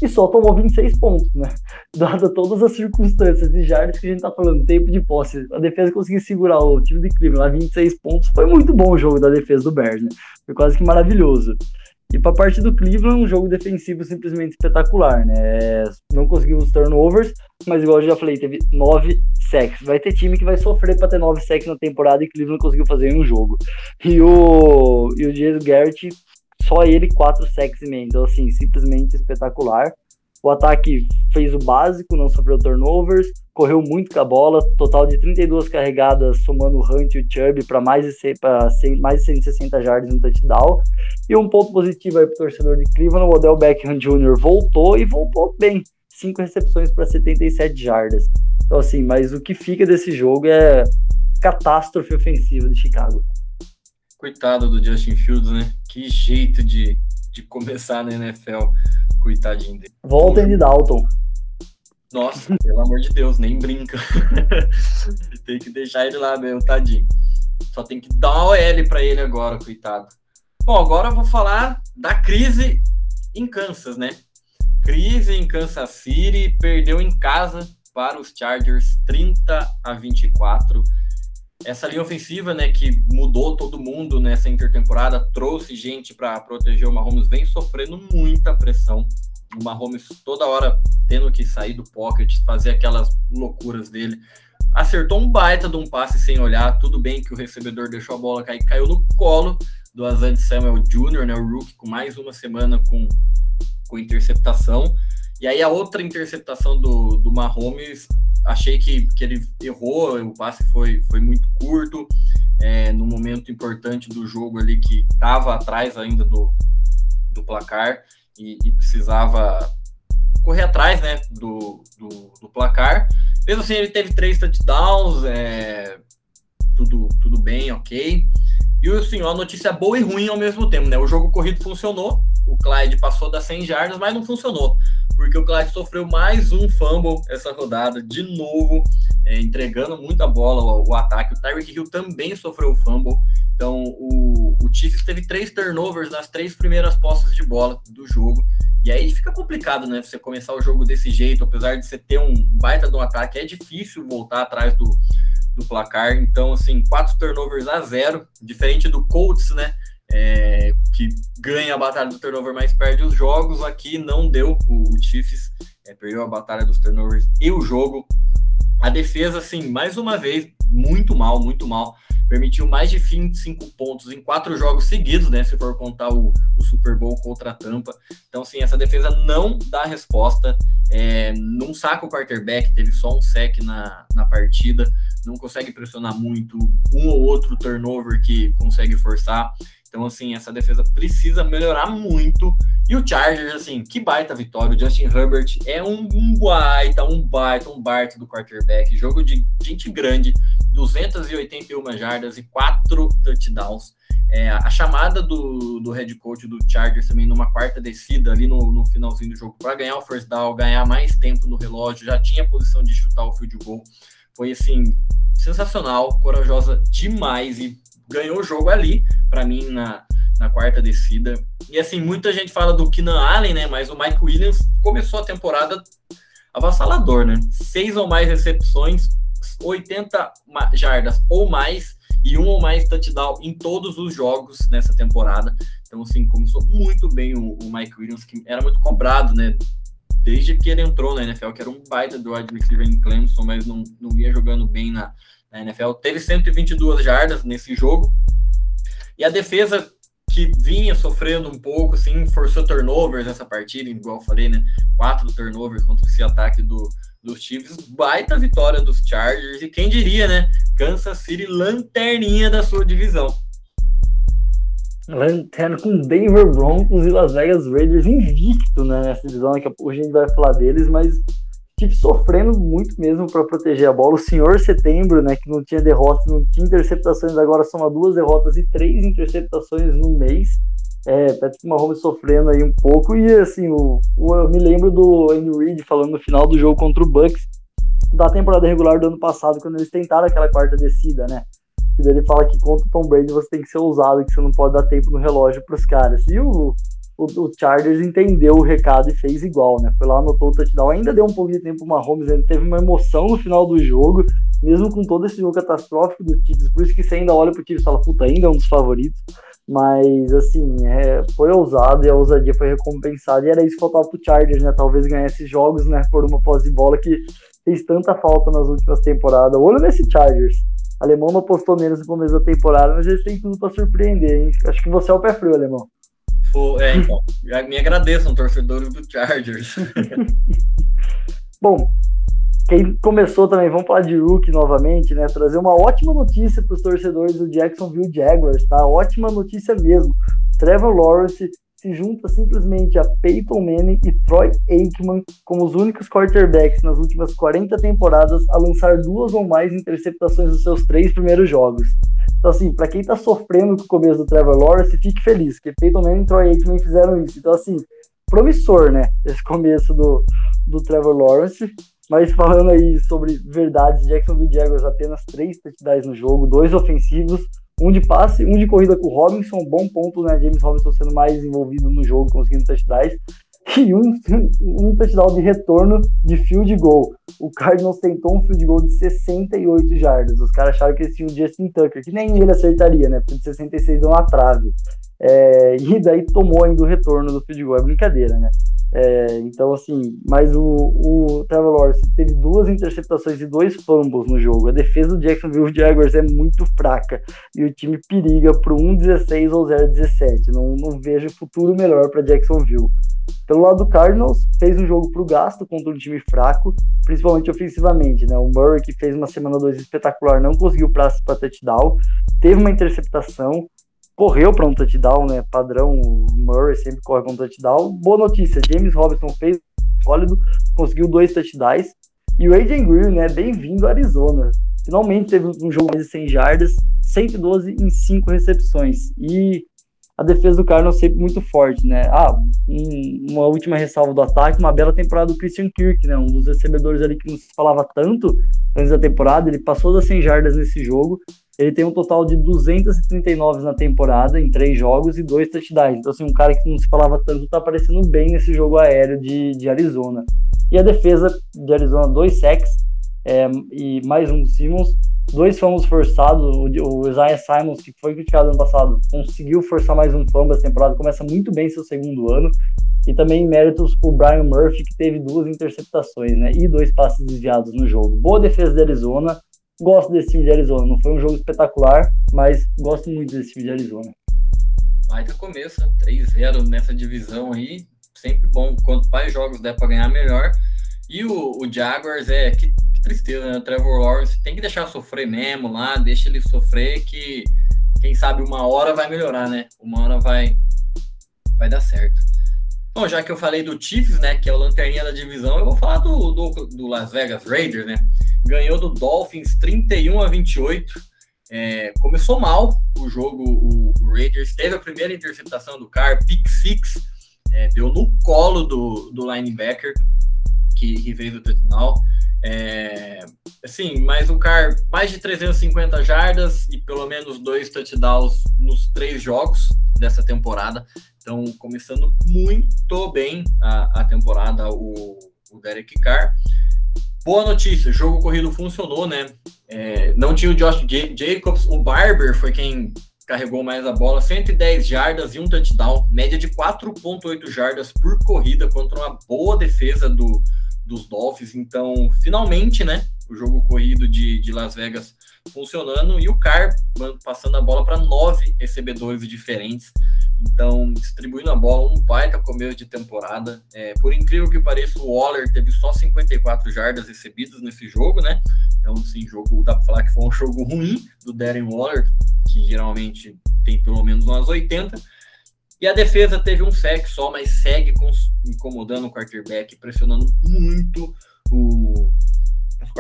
e só tomou 26 pontos, né? Dada todas as circunstâncias de jardas que a gente tá falando, tempo de posse, a defesa conseguiu segurar o time de Cleveland a 26 pontos. Foi muito bom o jogo da defesa do Bears, né? Foi quase que maravilhoso. E para a parte do Cleveland, um jogo defensivo simplesmente espetacular, né? Não conseguiu os turnovers, mas igual eu já falei, teve nove sacks. Vai ter time que vai sofrer para ter nove sacks na temporada e Cleveland conseguiu fazer em um jogo. E o, e o Jason Garrett, só ele quatro sacks e meio. Então, assim, simplesmente espetacular. O ataque fez o básico, não sofreu turnovers, correu muito com a bola, total de 32 carregadas, somando o Hunt e o Chubb para mais, de, mais de 160 jardas no touchdown. E um ponto positivo aí para o torcedor de Cleveland, o Odell Beckham Jr. voltou e voltou bem. Cinco recepções para 77 jardas. Então, assim, mas o que fica desse jogo é catástrofe ofensiva de Chicago. Coitado do Justin Fields, né? Que jeito de, de começar na NFL. Coitadinho dele. Volta de Dalton. Nossa, pelo amor de Deus, nem brinca. tem que deixar ele lá mesmo, tadinho. Só tem que dar uma OL para ele agora, coitado. Bom, agora eu vou falar da crise em Kansas, né? Crise em Kansas City, perdeu em casa para os Chargers 30 a 24 essa linha ofensiva, né, que mudou todo mundo nessa intertemporada, trouxe gente para proteger o Mahomes, vem sofrendo muita pressão. O Mahomes toda hora tendo que sair do pocket, fazer aquelas loucuras dele. Acertou um baita de um passe sem olhar. Tudo bem que o recebedor deixou a bola cair, caiu no colo do Azad Samuel Jr., né, o rookie, com mais uma semana com, com interceptação. E aí a outra interceptação do, do Mahomes achei que, que ele errou, o passe foi, foi muito curto, é, no momento importante do jogo ali que estava atrás ainda do, do placar e, e, precisava correr atrás né, do, do, do, placar. Mesmo assim, ele teve três touchdowns, é, tudo, tudo bem, ok. E assim, uma notícia boa e ruim ao mesmo tempo, né? O jogo corrido funcionou, o Clyde passou das 100 jardas, mas não funcionou porque o Clyde sofreu mais um fumble essa rodada, de novo, é, entregando muita bola o, o ataque. O Tyreek Hill também sofreu fumble. Então, o, o Chiefs teve três turnovers nas três primeiras posses de bola do jogo. E aí fica complicado, né? Você começar o jogo desse jeito, apesar de você ter um baita de um ataque, é difícil voltar atrás do, do placar. Então, assim, quatro turnovers a zero, diferente do Colts, né? É, que ganha a batalha do turnover, mas perde os jogos. Aqui não deu o, o Chiefs, é, perdeu a batalha dos turnovers e o jogo. A defesa, assim, mais uma vez, muito mal, muito mal. Permitiu mais de 25 pontos em quatro jogos seguidos, né? Se for contar o, o Super Bowl contra a Tampa. Então, sim, essa defesa não dá resposta. É, não saca o quarterback, teve só um sec na, na partida. Não consegue pressionar muito. Um ou outro turnover que consegue forçar. Então, assim, essa defesa precisa melhorar muito. E o Chargers, assim, que baita vitória. O Justin Herbert é um, um baita, um baita, um baita do quarterback. Jogo de gente grande, 281 jardas e 4 touchdowns. É, a chamada do, do head coach do Chargers também numa quarta descida ali no, no finalzinho do jogo para ganhar o first down, ganhar mais tempo no relógio, já tinha posição de chutar o field goal. Foi assim, sensacional, corajosa demais e ganhou o jogo ali, para mim, na, na quarta descida. E assim, muita gente fala do Keenan Allen, né? Mas o Mike Williams começou a temporada avassalador, né? Seis ou mais recepções, 80 jardas ou mais e um ou mais touchdown em todos os jogos nessa temporada. Então, assim, começou muito bem o, o Mike Williams, que era muito cobrado, né? Desde que ele entrou na NFL, que era um baita do wide receiver em Clemson, mas não, não vinha jogando bem na, na NFL. Teve 122 jardas nesse jogo. E a defesa que vinha sofrendo um pouco, assim, forçou turnovers nessa partida, igual eu falei, né? Quatro turnovers contra esse ataque do, dos Chiefs. Baita vitória dos Chargers. E quem diria, né? Kansas City, lanterninha da sua divisão. Lanterna com Denver Broncos e Las Vegas Raiders invicto né, nessa divisão. Daqui a pouco a gente vai falar deles, mas Chiefs sofrendo muito mesmo para proteger a bola. O senhor Setembro, né, que não tinha derrotas, não tinha interceptações, agora soma duas derrotas e três interceptações no mês. É, Patrick Mahomes sofrendo aí um pouco. E assim, o, o, eu me lembro do Andy Reid falando no final do jogo contra o Bucks da temporada regular do ano passado, quando eles tentaram aquela quarta descida, né? E daí ele fala que contra o Tom Brady você tem que ser ousado, que você não pode dar tempo no relógio para os caras. E o, o, o, Chargers entendeu o recado e fez igual, né? Foi lá, anotou o touchdown, ainda deu um pouco de tempo pro Mahomes, ele teve uma emoção no final do jogo, mesmo com todo esse jogo catastrófico do Chiefs, por isso que você ainda olha pro Chiefs e fala, puta, ainda é um dos favoritos. Mas, assim, é, foi ousado e a ousadia foi recompensada. E era isso que faltava pro Chargers, né? Talvez ganhar esses jogos, né? Por uma posse de bola que fez tanta falta nas últimas temporadas. Olho nesse Chargers. alemão não apostou menos no começo da temporada, mas eles têm tudo para surpreender, hein? Acho que você é o pé frio, alemão. É, então, me agradeçam, torcedores do Chargers. Bom, quem começou também, vamos falar de Rook novamente, né? Trazer uma ótima notícia para os torcedores do Jacksonville Jaguars, tá? Ótima notícia mesmo. Trevor Lawrence se junta simplesmente a Peyton Manning e Troy Aikman como os únicos quarterbacks nas últimas 40 temporadas a lançar duas ou mais interceptações nos seus três primeiros jogos. Então, assim, para quem tá sofrendo com o começo do Trevor Lawrence, fique feliz, que Peyton Manning e Troy Aikman fizeram isso. Então, assim, promissor, né, esse começo do, do Trevor Lawrence. Mas falando aí sobre verdades, Jacksonville Jaguars apenas três touchdowns no jogo, dois ofensivos, um de passe, um de corrida com o Robinson, bom ponto, né? James Robinson sendo mais envolvido no jogo, conseguindo touchdowns. E um, um touchdown de retorno de field goal. O Cardinals tentou um field goal de 68 jardas. Os caras acharam que eles tinham o Justin Tucker, que nem ele acertaria, né? Porque de 66 deu uma trave. É, e daí tomou ainda o retorno do field goal. É brincadeira, né? É, então, assim, mas o, o Trevor Lawrence teve duas interceptações e dois fumbles no jogo. A defesa do Jacksonville Jaguars é muito fraca e o time periga pro 1-16 ou 0-17. Não, não vejo futuro melhor para Jacksonville. Pelo lado do Cardinals, fez um jogo pro gasto contra um time fraco, principalmente ofensivamente. Né? O Murray, que fez uma semana 2 espetacular, não conseguiu para touchdown, teve uma interceptação, correu para um touchdown, né? Padrão, o Murray sempre corre para um touchdown. Boa notícia, James Robinson fez sólido, conseguiu dois touchdowns. E o AJ Green, né? Bem-vindo Arizona. Finalmente teve um jogo de 100 jardas, 112 em 5 recepções. E a defesa do Cardinals sempre muito forte, né? Ah, um, uma última ressalva do ataque, uma bela temporada do Christian Kirk, né? Um dos recebedores ali que não se falava tanto antes da temporada, ele passou das 100 jardas nesse jogo ele tem um total de 239 na temporada, em três jogos e dois touchdowns. Então, assim, um cara que não se falava tanto tá aparecendo bem nesse jogo aéreo de, de Arizona. E a defesa de Arizona, dois sacks é, e mais um Simmons. Dois fumbles forçados. O, o Isaiah Simons, que foi criticado ano passado, conseguiu forçar mais um fumble essa temporada. Começa muito bem seu segundo ano. E também méritos para o Brian Murphy, que teve duas interceptações né, e dois passes desviados no jogo. Boa defesa de Arizona gosto desse time de Arizona. Não foi um jogo espetacular, mas gosto muito desse time de Arizona. Baita começo, 3-0 nessa divisão aí. Sempre bom. Quanto mais jogos der para ganhar, melhor. E o, o Jaguars é. Que, que tristeza, né? O Trevor Lawrence tem que deixar sofrer mesmo lá, deixa ele sofrer que quem sabe uma hora vai melhorar, né? Uma hora vai vai dar certo. Bom, já que eu falei do Chiefs, né, que é o lanterninha da divisão, eu vou falar do, do, do Las Vegas Raiders, né? Ganhou do Dolphins 31 a 28. É, começou mal o jogo, o, o, Raiders teve a primeira interceptação do Car, pick six, é, deu no colo do, do linebacker que, que fez o touchdown. É, assim, mas o Car mais de 350 jardas e pelo menos dois touchdowns nos três jogos dessa temporada. Então, começando muito bem a, a temporada, o, o Derek Carr. Boa notícia, o jogo corrido funcionou, né? É, não tinha o Josh Jacobs, o Barber foi quem carregou mais a bola, 110 jardas e um touchdown, média de 4.8 jardas por corrida contra uma boa defesa do, dos Dolphins. Então, finalmente, né? O jogo corrido de, de Las Vegas funcionando e o Carr passando a bola para nove recebedores diferentes. Então, distribuindo a bola, um baita começo de temporada. É, por incrível que pareça, o Waller teve só 54 jardas recebidas nesse jogo, né? Então, sim, jogo, dá para falar que foi um jogo ruim do Darren Waller, que geralmente tem pelo menos umas 80. E a defesa teve um sec só, mas segue incomodando o quarterback, pressionando muito o,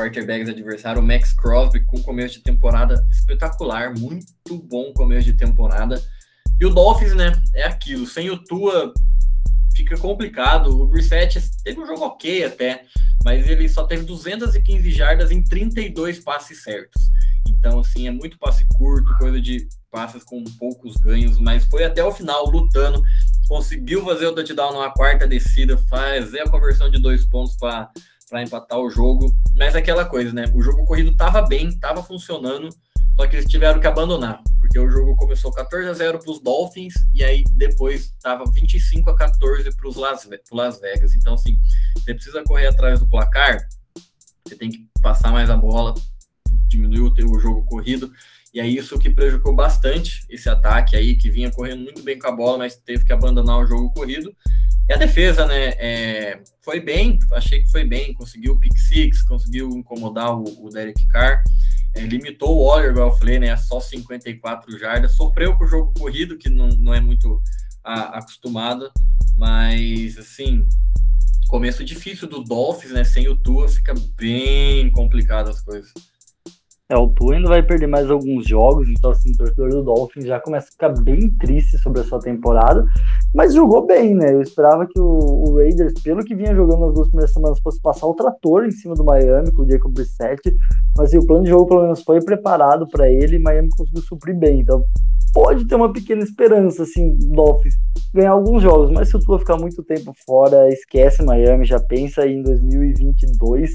quarterbacks adversários, o Max Crosby com começo de temporada espetacular, muito bom começo de temporada. E o Dolphins, né, é aquilo, sem o Tua fica complicado. O Brissett teve um jogo ok até, mas ele só teve 215 jardas em 32 passes certos. Então, assim, é muito passe curto, coisa de passes com poucos ganhos, mas foi até o final lutando, conseguiu fazer o touchdown numa quarta descida, fazer a conversão de dois pontos para empatar o jogo. Mas aquela coisa, né? O jogo corrido estava bem, estava funcionando, só que eles tiveram que abandonar, porque o jogo começou 14 a 0 para os Dolphins e aí depois estava 25 a 14 para os Las, Las Vegas. Então, assim, você precisa correr atrás do placar, você tem que passar mais a bola, diminuir o, o jogo corrido. E é isso que prejudicou bastante esse ataque aí, que vinha correndo muito bem com a bola, mas teve que abandonar o jogo corrido. E a defesa, né, é, foi bem, achei que foi bem, conseguiu o pick six, conseguiu incomodar o, o Derek Carr, é, limitou o Waller, igual eu falei, né, a só 54 jardas, sofreu com o jogo corrido, que não, não é muito a, acostumado, mas, assim, começo difícil do Dolphins, né, sem o Tua, fica bem complicado as coisas. É, o Tua ainda vai perder mais alguns jogos, então assim, o torcedor do Dolphins já começa a ficar bem triste sobre a sua temporada, mas jogou bem, né? Eu esperava que o, o Raiders, pelo que vinha jogando nas duas primeiras semanas, fosse passar o trator em cima do Miami com o Jacob Brissett, mas assim, o plano de jogo pelo menos foi preparado para ele e Miami conseguiu suprir bem, então pode ter uma pequena esperança, assim, do Dolphins ganhar alguns jogos, mas se o Tua ficar muito tempo fora, esquece Miami, já pensa aí em 2022,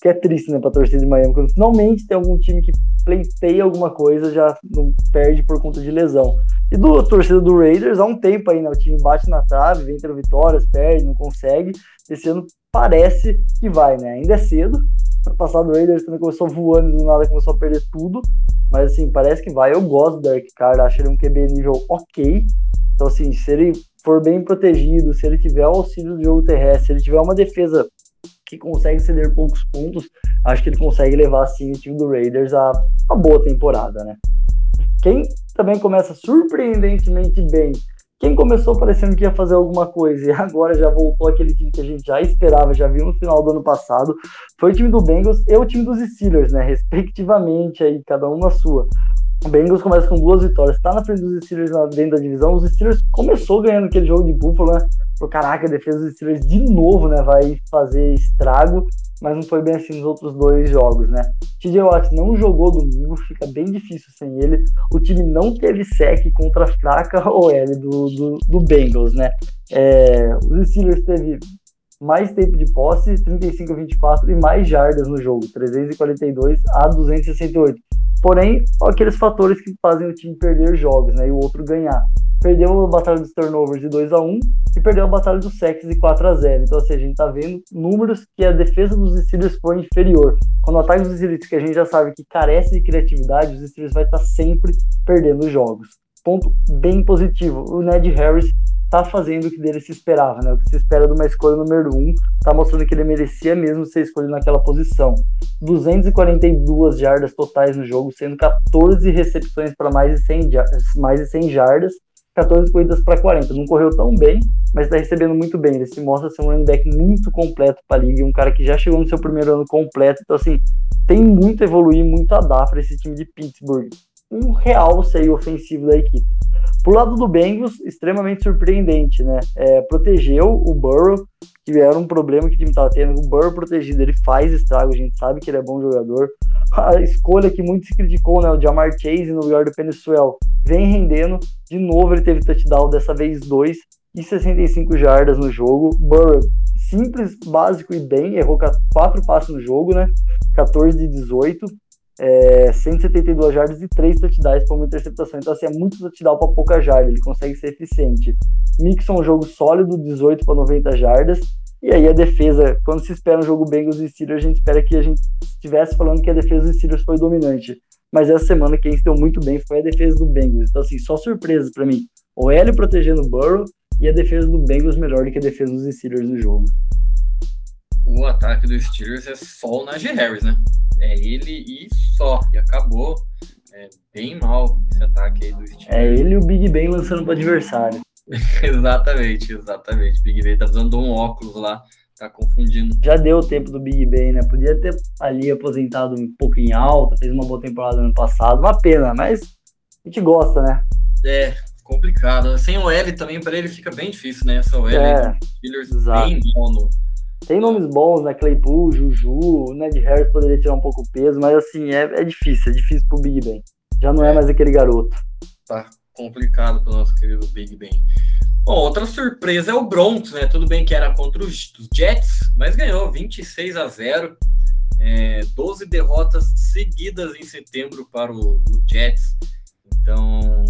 que é triste, né, pra torcida de Miami, quando finalmente tem algum time que pleiteia alguma coisa, já não perde por conta de lesão. E do torcida do Raiders, há um tempo aí, né, o time bate na trave, vem tendo vitórias, perde, não consegue, esse ano parece que vai, né, ainda é cedo, ano passado o Raiders também começou voando, do nada começou a perder tudo, mas assim, parece que vai, eu gosto do Derek Carr, acho ele um QB nível ok, então assim, se ele for bem protegido, se ele tiver o auxílio do jogo terrestre, se ele tiver uma defesa que consegue ceder poucos pontos, acho que ele consegue levar assim o time do Raiders a uma boa temporada, né? Quem também começa surpreendentemente bem, quem começou parecendo que ia fazer alguma coisa e agora já voltou aquele time que a gente já esperava, já viu no final do ano passado, foi o time do Bengals e o time dos Steelers, né? Respectivamente aí, cada um na sua. O Bengals começa com duas vitórias, tá na frente dos Steelers dentro da divisão. Os Steelers começou ganhando aquele jogo de Buffalo, né? Por caraca, a defesa dos Steelers de novo, né? Vai fazer estrago, mas não foi bem assim nos outros dois jogos, né? TJ Watt não jogou domingo, fica bem difícil sem ele. O time não teve sec contra a fraca OL do, do, do Bengals, né? É, os Steelers teve mais tempo de posse, 35 a 24 e mais jardas no jogo, 342 a 268. Porém, aqueles fatores que fazem o time perder jogos, né? E o outro ganhar. Perdeu a batalha dos turnovers de 2 a 1 e perdeu a batalha dos sacks de 4 a 0 Então, assim, a gente tá vendo números que a defesa dos Steelers foi inferior. Quando o ataque dos Steelers, que a gente já sabe que carece de criatividade, os Steelers vai estar tá sempre perdendo jogos. Ponto bem positivo. O Ned Harris tá fazendo o que dele se esperava, né? O que se espera de uma escolha número 1, um, tá mostrando que ele merecia mesmo ser escolhido naquela posição. 242 jardas totais no jogo, sendo 14 recepções para mais de 100 mais de 100 jardas, 14 corridas para 40. Não correu tão bem, mas está recebendo muito bem. Ele se mostra ser um running back muito completo para a liga, um cara que já chegou no seu primeiro ano completo. Então, assim, tem muito a evoluir, muito a dar para esse time de Pittsburgh. Um real seio ofensivo da equipe. Pro lado do Bengals, extremamente surpreendente, né? É, protegeu o Burrow, que era um problema que o time estava tendo. O Burrow protegido, ele faz estrago, a gente sabe que ele é bom jogador. A escolha que muito se criticou, né? O Jamar Chase no lugar do Penezuel, vem rendendo. De novo, ele teve touchdown, dessa vez dois, e 65 jardas no jogo. Burrow, simples, básico e bem, errou quatro passos no jogo, né? 14 de 18 é, 172 jardas e 3 touchdowns para uma interceptação. Então, assim, é muito touchdown para pouca jarda, ele consegue ser eficiente. Mixon, um jogo sólido, 18 para 90 jardas. E aí a defesa, quando se espera um jogo Bengals e Steelers, a gente espera que a gente estivesse falando que a defesa dos Steelers foi dominante. Mas essa semana quem se deu muito bem foi a defesa do Bengals. Então, assim, só surpresa para mim. O L protegendo o Burrow e a defesa do Bengals melhor do que a defesa dos Steelers no jogo. O ataque dos Steelers é só o Najee Harris, né? É ele e só. E acabou é, bem mal esse ataque aí do Steelers. É ele e o Big Ben lançando para adversário. exatamente, exatamente. Big Ben tá usando um óculos lá Tá confundindo. Já deu o tempo do Big Ben, né? Podia ter ali aposentado um pouco em alta, fez uma boa temporada no ano passado. Uma pena, mas a gente gosta, né? É, complicado. Sem o L também, para ele fica bem difícil, né? Essa OL, é, Steelers bem mal no... Tem nomes bons, né? Claypool, Juju, Ned Harris poderia tirar um pouco o peso, mas assim, é, é difícil, é difícil pro Big Ben. Já não é, é mais aquele garoto. Tá complicado pro nosso querido Big Ben. Bom, outra surpresa é o Broncos, né? Tudo bem que era contra os Jets, mas ganhou 26 a 0. É, 12 derrotas seguidas em setembro para o, o Jets. Então,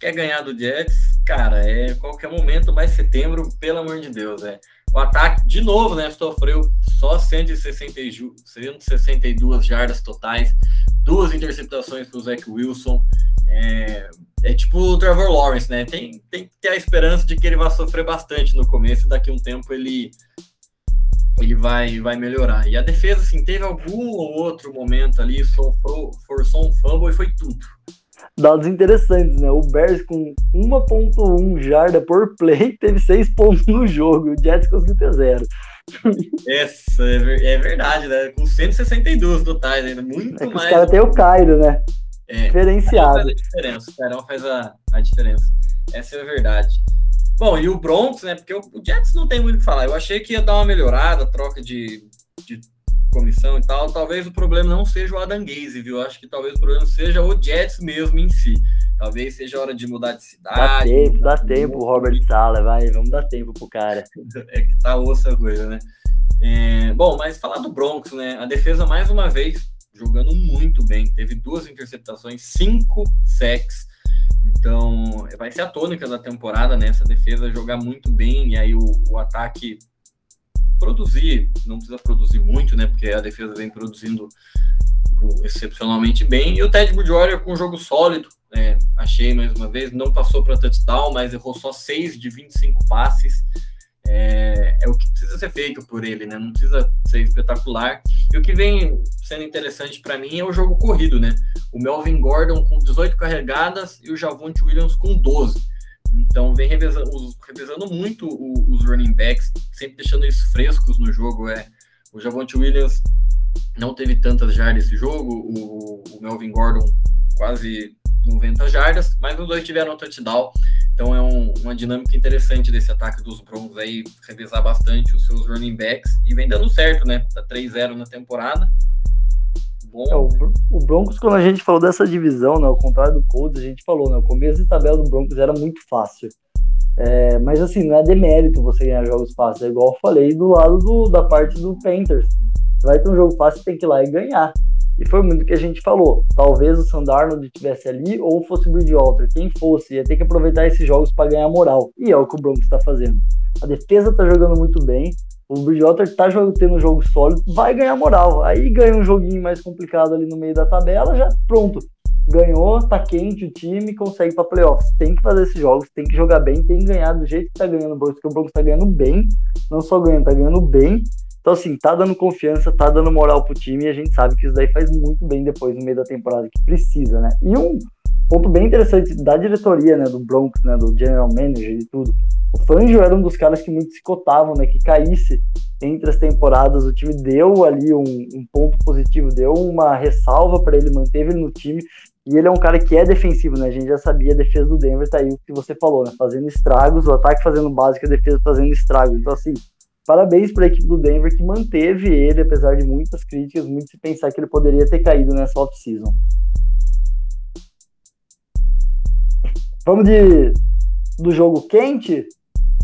quer ganhar do Jets, cara, é qualquer momento, mas setembro, pelo amor de Deus, é. O ataque, de novo, né, sofreu só 162 jardas totais, duas interceptações para o Zach Wilson. É, é, tipo o Trevor Lawrence, né? Tem, tem que ter a esperança de que ele vai sofrer bastante no começo e daqui a um tempo ele, ele vai, vai melhorar. E a defesa, assim, teve algum ou outro momento ali, sofreu, forçou um fumble e foi tudo dados interessantes, né? O Bears com 1.1 jarda por play teve 6 pontos no jogo, o Jets conseguiu ter zero. Essa é, é verdade, né? Com 162 totais ainda, muito é mais. Os caras têm o Cairo, né? É, Diferenciado. Faz a diferença, o Cairão faz a, a diferença. Essa é a verdade. Bom, e o Broncos, né? Porque o, o Jets não tem muito o que falar. Eu achei que ia dar uma melhorada, troca de, de comissão e tal, talvez o problema não seja o Adam Gaze, viu? Acho que talvez o problema seja o Jets mesmo em si. Talvez seja hora de mudar de cidade. Dá tempo, dá tempo, Robert Sala, vai, vamos dar tempo pro cara. é que tá ossa a coisa, né? É, bom, mas falar do Broncos, né? A defesa, mais uma vez, jogando muito bem. Teve duas interceptações, cinco sacks. Então, vai ser a tônica da temporada, né? Essa defesa jogar muito bem e aí o, o ataque produzir, não precisa produzir muito, né? Porque a defesa vem produzindo excepcionalmente bem. E o Ted Bridgewater com um jogo sólido, é, achei mais uma vez, não passou para touchdown, mas errou só 6 de 25 passes. É, é, o que precisa ser feito por ele, né? Não precisa ser espetacular. E o que vem sendo interessante para mim é o jogo corrido, né? O Melvin Gordon com 18 carregadas e o Javonte Williams com 12. Então vem revezando, revezando muito os running backs, sempre deixando eles frescos no jogo. É, o Javonte Williams não teve tantas jardas esse jogo, o, o Melvin Gordon quase 90 jardas, mas os dois tiveram touchdown. Então é um, uma dinâmica interessante desse ataque dos Broncos aí, revezar bastante os seus running backs e vem dando certo, né? Tá 3-0 na temporada bom. É, o, o, Broncos, quando a gente falou dessa divisão, né, ao contrário do Colts, a gente falou, né, o começo de tabela do Broncos era muito fácil. É, mas assim, não é demérito você ganhar jogos fáceis, é igual eu falei do lado do, da parte do Panthers. Você vai ter um jogo fácil, tem que ir lá e ganhar. E foi muito que a gente falou. Talvez o Sandarnold estivesse ali ou fosse o Bridgewater. Quem fosse, ia ter que aproveitar esses jogos para ganhar moral. E é o que o Broncos está fazendo. A defesa está jogando muito bem o Bridgewater tá tendo um jogo sólido, vai ganhar moral. Aí ganha um joguinho mais complicado ali no meio da tabela, já pronto. Ganhou, tá quente o time, consegue para playoffs. Tem que fazer esses jogos, tem que jogar bem, tem que ganhar do jeito que tá ganhando o Broncos, porque o Broncos tá ganhando bem, não só ganhando, tá ganhando bem. Então, assim, tá dando confiança, tá dando moral pro time e a gente sabe que isso daí faz muito bem depois no meio da temporada, que precisa, né? E um ponto bem interessante da diretoria, né, do Broncos, né, do general manager e tudo, o Fangio era um dos caras que muito se cotavam, né? Que caísse entre as temporadas. O time deu ali um, um ponto positivo, deu uma ressalva para ele, manteve ele no time. E ele é um cara que é defensivo, né? A gente já sabia, a defesa do Denver tá aí o que você falou, né? Fazendo estragos, o ataque fazendo básico, a defesa fazendo estragos. Então, assim, parabéns para a equipe do Denver que manteve ele, apesar de muitas críticas, muito se pensar que ele poderia ter caído nessa off-season. Vamos de do jogo quente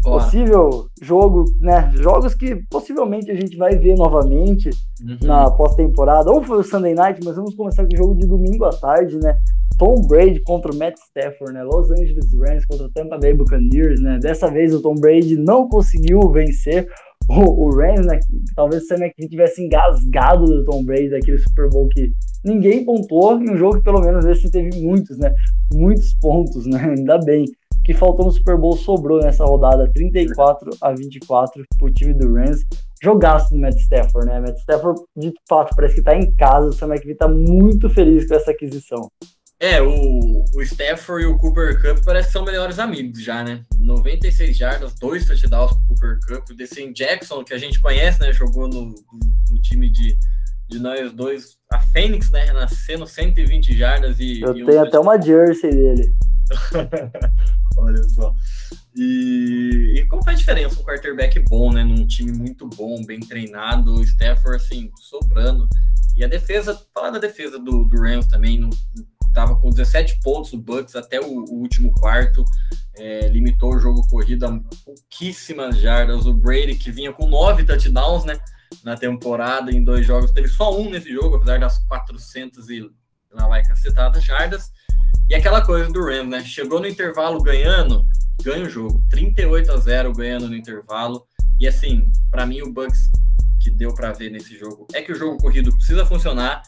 possível jogo, né? Jogos que possivelmente a gente vai ver novamente uhum. na pós-temporada. Ou foi o Sunday Night, mas vamos começar com o jogo de domingo à tarde, né? Tom Brady contra o Matt Stafford, né? Los Angeles Rams contra o Tampa Bay Buccaneers, né? Dessa vez o Tom Brady não conseguiu vencer o, o Rams, né? Talvez o Sam McVay tivesse engasgado do Tom Brady daquele Super Bowl que ninguém pontuou em um jogo que pelo menos esse teve muitos, né? Muitos pontos, né? Ainda bem que faltou no Super Bowl sobrou nessa rodada 34 a 24 pro time do Rams. Jogaço do Matt Stafford, né? Matt Stafford, de fato, parece que tá em casa. O Sam McVay tá muito feliz com essa aquisição. É, o, o Stafford e o Cooper Cup parece que são melhores amigos já, né? 96 jardas, dois touchdowns pro Cooper Cup. O Decien Jackson, que a gente conhece, né? Jogou no, no time de, de nós dois. A Fênix, né? Renascendo 120 jardas e. Eu e tenho um até uma jersey dele. Olha só. E, e como faz diferença um quarterback bom, né? Num time muito bom, bem treinado, o Stafford, assim, sobrando. E a defesa, falar da defesa do, do Rams também, no, estava com 17 pontos no Bucks até o, o último quarto, é, limitou o jogo corrido a pouquíssimas jardas. O Brady, que vinha com nove touchdowns né, na temporada, em dois jogos, teve só um nesse jogo, apesar das 400 e lá vai cacetadas jardas. E aquela coisa do Rams, né? Chegou no intervalo ganhando, ganha o jogo. 38 a 0 ganhando no intervalo. E assim, para mim o Bucks que deu para ver nesse jogo é que o jogo corrido precisa funcionar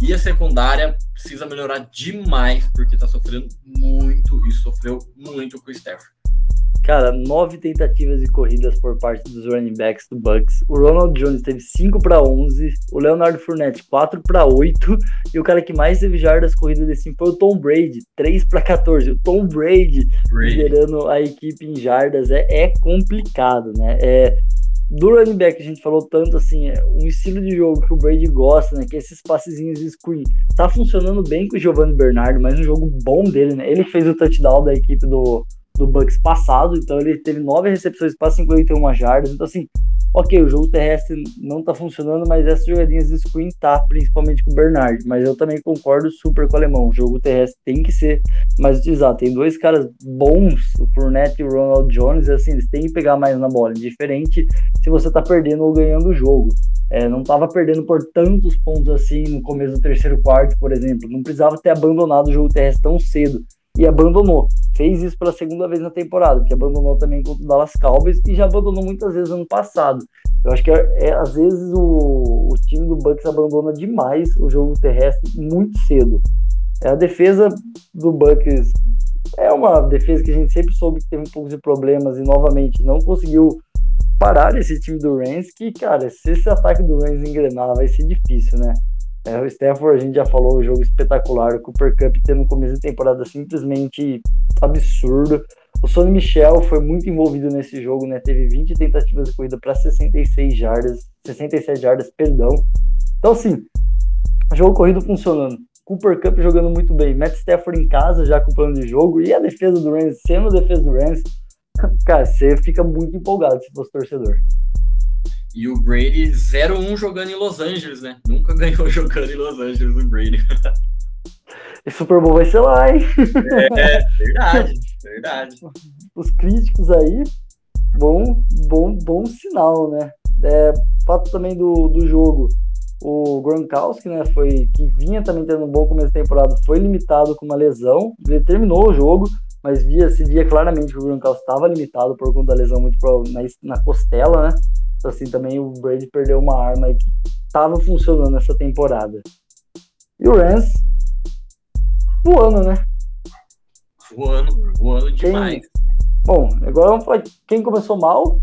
e a secundária precisa melhorar demais, porque tá sofrendo muito e sofreu muito com o Stafford. Cara, nove tentativas de corridas por parte dos running backs do Bucks. O Ronald Jones teve 5 para 11, o Leonardo Fournette 4 para 8 e o cara que mais teve jardas corridas desse foi o Tom Brady, 3 para 14. O Tom Brady, Brady, liderando a equipe em jardas é, é complicado, né? É, do running back, a gente falou tanto assim, é um estilo de jogo que o Brady gosta, né? Que é esses passezinhos de screen. Tá funcionando bem com o Giovanni Bernardo, mas um jogo bom dele, né? Ele fez o touchdown da equipe do, do Bucks passado, então ele teve nove recepções para 51 jardas. Então, assim, ok, o jogo terrestre não tá funcionando, mas essas jogadinhas de screen tá, principalmente com o Bernard. Mas eu também concordo super com o alemão. O jogo terrestre tem que ser mais utilizado. Tem dois caras bons, o Fournette e o Ronald Jones, assim, eles têm que pegar mais na bola. Diferente se você tá perdendo ou ganhando o jogo. É, não estava perdendo por tantos pontos assim no começo do terceiro quarto, por exemplo. Não precisava ter abandonado o jogo terrestre tão cedo e abandonou. Fez isso pela segunda vez na temporada, que abandonou também contra o Dallas Cowboys e já abandonou muitas vezes ano passado. Eu acho que é, é às vezes o, o, time do Bucks abandona demais o jogo terrestre muito cedo. É, a defesa do Bucks é uma defesa que a gente sempre soube que teve um pouco de problemas e novamente não conseguiu parar esse time do Rams, que, cara, se esse ataque do Rams engrenar, vai ser difícil, né? É, o Stafford, a gente já falou, o jogo espetacular. O Cooper Cup tendo um começo de temporada simplesmente absurdo. O Sonny Michel foi muito envolvido nesse jogo, né? Teve 20 tentativas de corrida para 66 jardas, 67 jardas, perdão. Então, assim, jogo corrido funcionando. Cooper Cup jogando muito bem. Matt Stafford em casa já com o plano de jogo. E a defesa do Rams, sendo a defesa do Rams, cara, você fica muito empolgado se fosse torcedor. E o Brady 0-1 jogando em Los Angeles, né? Nunca ganhou jogando em Los Angeles o Brady. Esse Super Bowl vai ser lá, hein? É, verdade, verdade. Os críticos aí, bom, bom, bom sinal, né? É, fato também do, do jogo, o Gronkowski, né, foi, que vinha também tendo um bom começo de temporada, foi limitado com uma lesão, ele terminou o jogo, mas via, se via claramente que o Gronkowski estava limitado por conta da lesão muito na, na costela, né? Assim, também o Brady perdeu uma arma que estava funcionando nessa temporada. E o Rams voando, né? Voando, voando demais. Quem, bom, agora vamos falar quem começou mal.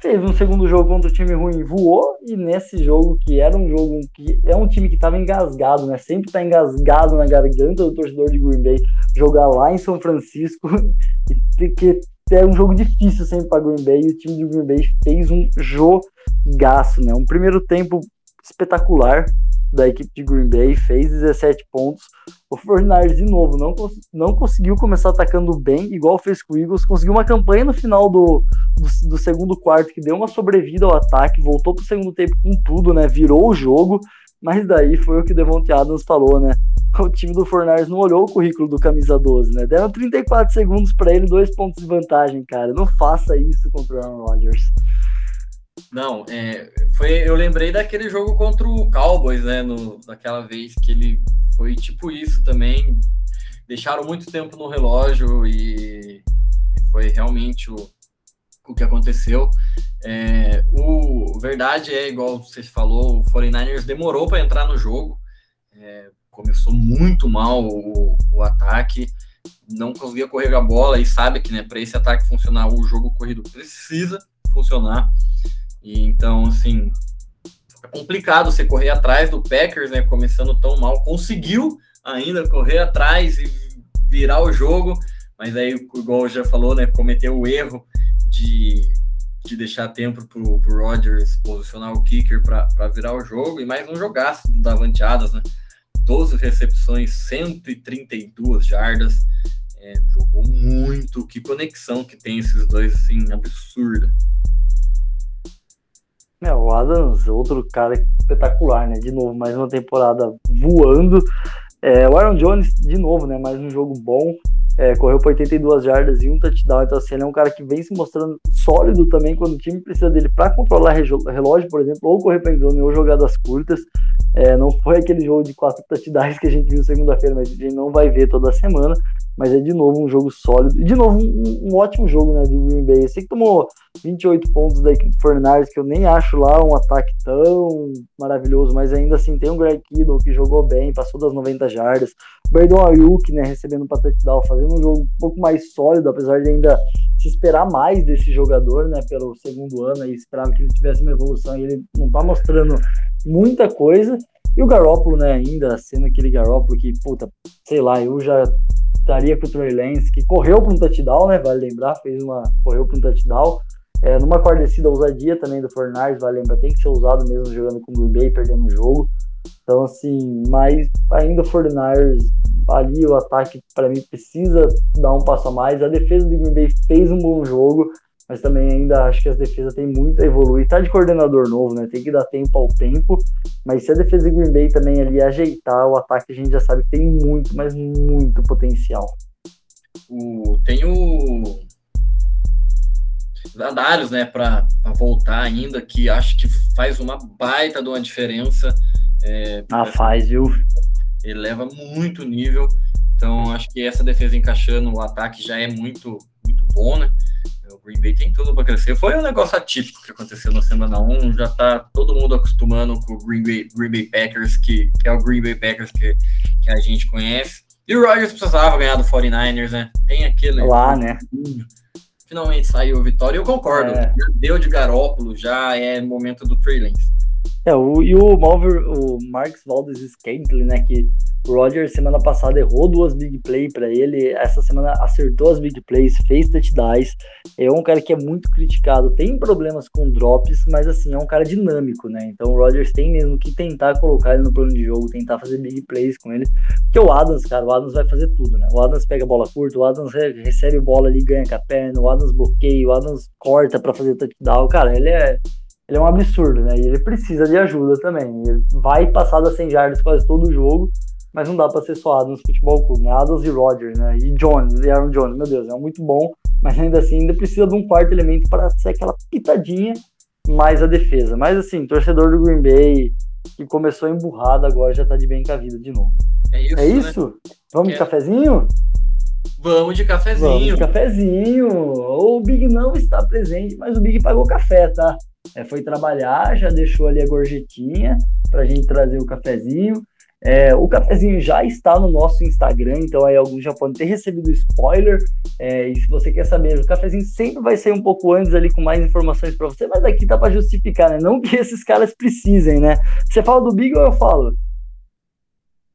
Fez um segundo jogo contra o time ruim, voou, e nesse jogo, que era um jogo que é um time que estava engasgado, né? Sempre está engasgado na garganta do torcedor de Green Bay, jogar lá em São Francisco e ter que é um jogo difícil sempre para Green Bay e o time de Green Bay fez um jogaço, né? Um primeiro tempo espetacular da equipe de Green Bay, fez 17 pontos. O Fortnite, de novo, não, não conseguiu começar atacando bem, igual fez com o Eagles. Conseguiu uma campanha no final do, do, do segundo quarto que deu uma sobrevida ao ataque, voltou para o segundo tempo com tudo, né? Virou o jogo, mas daí foi o que o Devontae Adams falou, né? o time do Fornars não olhou o currículo do camisa 12, né? Deram 34 segundos para ele, dois pontos de vantagem, cara. Não faça isso contra o Aaron Rodgers. Não, é, foi, eu lembrei daquele jogo contra o Cowboys, né? No, daquela vez que ele foi tipo isso também. Deixaram muito tempo no relógio e, e foi realmente o, o que aconteceu. É, o verdade é, igual você falou, o 49ers demorou para entrar no jogo. É, começou muito mal o, o ataque, não conseguia correr a bola e sabe que né, para esse ataque funcionar, o jogo corrido precisa funcionar. E então, assim, é complicado você correr atrás do Packers, né, começando tão mal. Conseguiu, ainda correr atrás e virar o jogo, mas aí, igual já falou, né, cometeu o erro de, de deixar tempo para o Rodgers posicionar o kicker para virar o jogo, e mais um jogaço do Davante Adams, né? 12 recepções, 132 jardas, é, jogou muito, que conexão que tem esses dois, assim, absurda. É, o Adams, outro cara espetacular, né? De novo, mais uma temporada voando. É, o Aaron Jones, de novo, né? Mais um jogo bom. É, correu por 82 jardas e um touchdown. Então, assim, ele é um cara que vem se mostrando sólido também quando o time precisa dele para controlar relógio, por exemplo, ou correr para ou jogadas curtas. É, não foi aquele jogo de quatro touchdowns que a gente viu segunda-feira, mas a gente não vai ver toda semana. Mas é de novo um jogo sólido. E de novo um, um ótimo jogo né, de Green Bay. Eu sei que tomou 28 pontos da equipe do que eu nem acho lá um ataque tão maravilhoso, mas ainda assim tem o Greg Kittle que jogou bem, passou das 90 jardas. Brandon Ayuk, né, recebendo para touchdown, fazendo um jogo um pouco mais sólido, apesar de ainda se esperar mais desse jogador, né, pelo segundo ano, e esperava que ele tivesse uma evolução e ele não tá mostrando muita coisa. E o Garópolo, né, ainda sendo aquele Garópolo que, puta, sei lá, eu já estaria com o Trey Lance, que correu para um touchdown, né, vale lembrar, fez uma, correu para um touchdown. É, numa quarta descida, ousadia também do Fornars, vale lembrar, tem que ser usado mesmo jogando com o Green Bay, perdendo o jogo. Então, assim, mas ainda o ali, o ataque, para mim, precisa dar um passo a mais. A defesa do Green Bay fez um bom jogo, mas também ainda acho que as defesas têm muito a evoluir. Tá de coordenador novo, né? Tem que dar tempo ao tempo. Mas se a defesa de Green Bay também ali ajeitar o ataque, a gente já sabe que tem muito, mas muito potencial. O, tem o Darius, né, para voltar ainda, que acho que faz uma baita de uma diferença. É, ah, faz, viu? Ele leva muito nível. Então, acho que essa defesa encaixando o ataque já é muito, muito bom, né? Green Bay tem tudo para crescer. Foi um negócio atípico que aconteceu na semana 1. Já tá todo mundo acostumando com o Green Bay, Green Bay Packers, que, que é o Green Bay Packers que, que a gente conhece. E o Rodgers precisava ganhar do 49ers, né? Tem aquele. Lá, né? Finalmente saiu a vitória. Eu concordo. É. Já deu de Garópolo, já é momento do Trey Lance. É, o, e o Malver, o Marcos Valdes Scantling, né, que o Roger semana passada errou duas big plays para ele, essa semana acertou as big plays, fez touchdowns. É um cara que é muito criticado, tem problemas com drops, mas assim, é um cara dinâmico, né? Então o Rodgers tem mesmo que tentar colocar ele no plano de jogo, tentar fazer big plays com ele. Porque o Adams, cara, o Adams vai fazer tudo, né? O Adams pega bola curta, o Adams recebe bola ali, ganha com a perna, o Adams bloqueia, o Adams corta para fazer touchdown. Cara, ele é ele é um absurdo, né? E ele precisa de ajuda também. Ele vai passar das 100 jardas quase todo o jogo, mas não dá para ser só Adams Futebol Clube, né? Adams e Rodgers, né? E Jones, e Aaron Jones, meu Deus, é muito bom, mas ainda assim ainda precisa de um quarto elemento para ser aquela pitadinha mais a defesa. Mas assim, torcedor do Green Bay que começou emburrado agora já tá de bem com a vida de novo. É isso? É isso? Né? Vamos de é. cafezinho? Vamos de cafezinho. Vamos de cafezinho. O Big não está presente, mas o Big pagou café, tá? É, foi trabalhar, já deixou ali a gorjetinha para a gente trazer o cafezinho. É, o cafezinho já está no nosso Instagram, então aí alguns já podem ter recebido spoiler. É, e se você quer saber, o cafezinho sempre vai ser um pouco antes ali com mais informações para você, mas aqui tá para justificar, né? Não que esses caras precisem, né? Você fala do Big ou eu falo?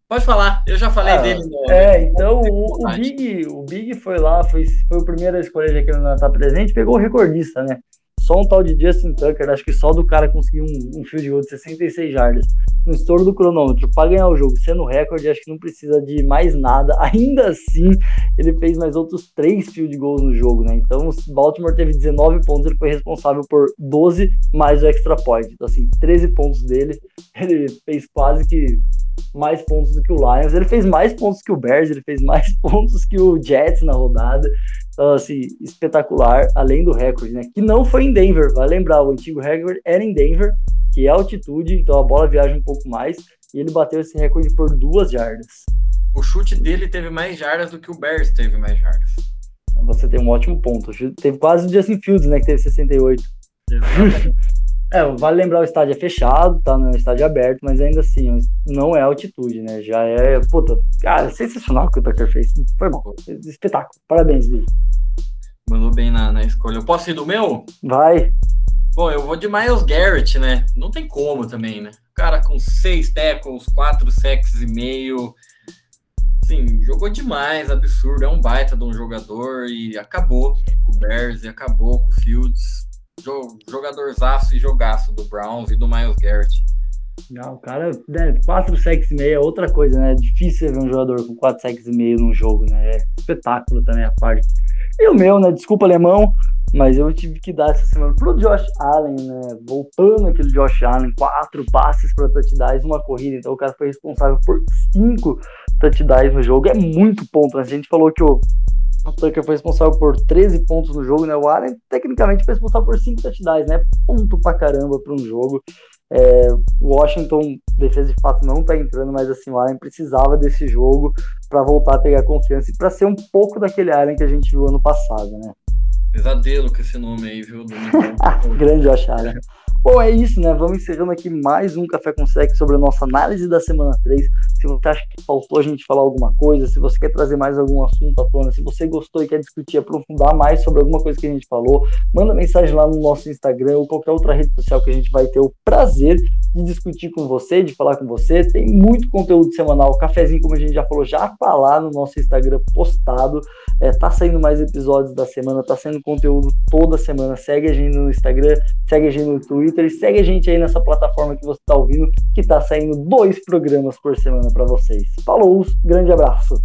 Pode falar, eu já falei ah, dele. é, então o, o, Big, o Big foi lá, foi, foi o primeiro a escolher já que ele não está presente, pegou o recordista, né? Só um tal de Justin Tucker, acho que só do cara conseguir um, um field goal de 66 jardas no estouro do cronômetro para ganhar o jogo, sendo recorde, acho que não precisa de mais nada. Ainda assim, ele fez mais outros três field goals no jogo, né? Então, Baltimore teve 19 pontos, ele foi responsável por 12 mais o extra point. Então, assim, 13 pontos dele. Ele fez quase que mais pontos do que o Lions. Ele fez mais pontos que o Bears, ele fez mais pontos que o Jets na rodada. Então, assim, espetacular, além do recorde, né? Que não foi em Denver, vai lembrar, o antigo recorde era em Denver, que é altitude, então a bola viaja um pouco mais, e ele bateu esse recorde por duas jardas. O chute dele teve mais jardas do que o Bears teve mais jardas. Você tem um ótimo ponto. Teve quase o Justin Fields, né? Que teve 68. é, vale lembrar o estádio é fechado, tá no estádio aberto, mas ainda assim, não é altitude, né? Já é. Puta, cara, sensacional o que o Tucker fez. Foi bom. Espetáculo. Parabéns, Bi. Mandou bem na, na escolha. Eu posso ir do meu? Vai. Bom, eu vou de Miles Garrett, né? Não tem como também, né? O cara com seis tackles, quatro sacks e meio. sim, jogou demais, absurdo, é um baita de um jogador e acabou com o Bears e acabou com o Fields. Jogadorzaço e jogaço do Browns e do Miles Garrett. Não, o cara, né, 4 sacks e meio é outra coisa, né? É difícil ver um jogador com 4 sacks e meio num jogo, né? É espetáculo também a parte. E o meu, né? Desculpa, alemão, mas eu tive que dar essa semana pro Josh Allen, né? Voltando aquele Josh Allen, quatro passes para touchdowns, uma corrida. Então o cara foi responsável por cinco touchdowns no jogo. É muito ponto, né? A gente falou que o o Tucker foi responsável por 13 pontos no jogo, né? O Allen, tecnicamente, foi responsável por 5 touchdowns, né? Ponto pra caramba para um jogo. É, Washington, defesa de fato, não tá entrando, mas assim, o Allen precisava desse jogo para voltar a pegar confiança e para ser um pouco daquele Allen que a gente viu ano passado, né? Pesadelo com esse nome aí, viu? Grande Josh Allen. Bom, é isso, né? Vamos encerrando aqui mais um Café com Sec sobre a nossa análise da semana 3. Se você acha que faltou a gente falar alguma coisa, se você quer trazer mais algum assunto à tona, se você gostou e quer discutir, aprofundar mais sobre alguma coisa que a gente falou, manda mensagem lá no nosso Instagram ou qualquer outra rede social que a gente vai ter o prazer de discutir com você, de falar com você. Tem muito conteúdo semanal, cafezinho, como a gente já falou, já tá lá no nosso Instagram postado. É, tá saindo mais episódios da semana, tá saindo conteúdo toda semana. Segue a gente no Instagram, segue a gente no Twitter e segue a gente aí nessa plataforma que você tá ouvindo, que tá saindo dois programas por semana para vocês. Falou, grande abraço.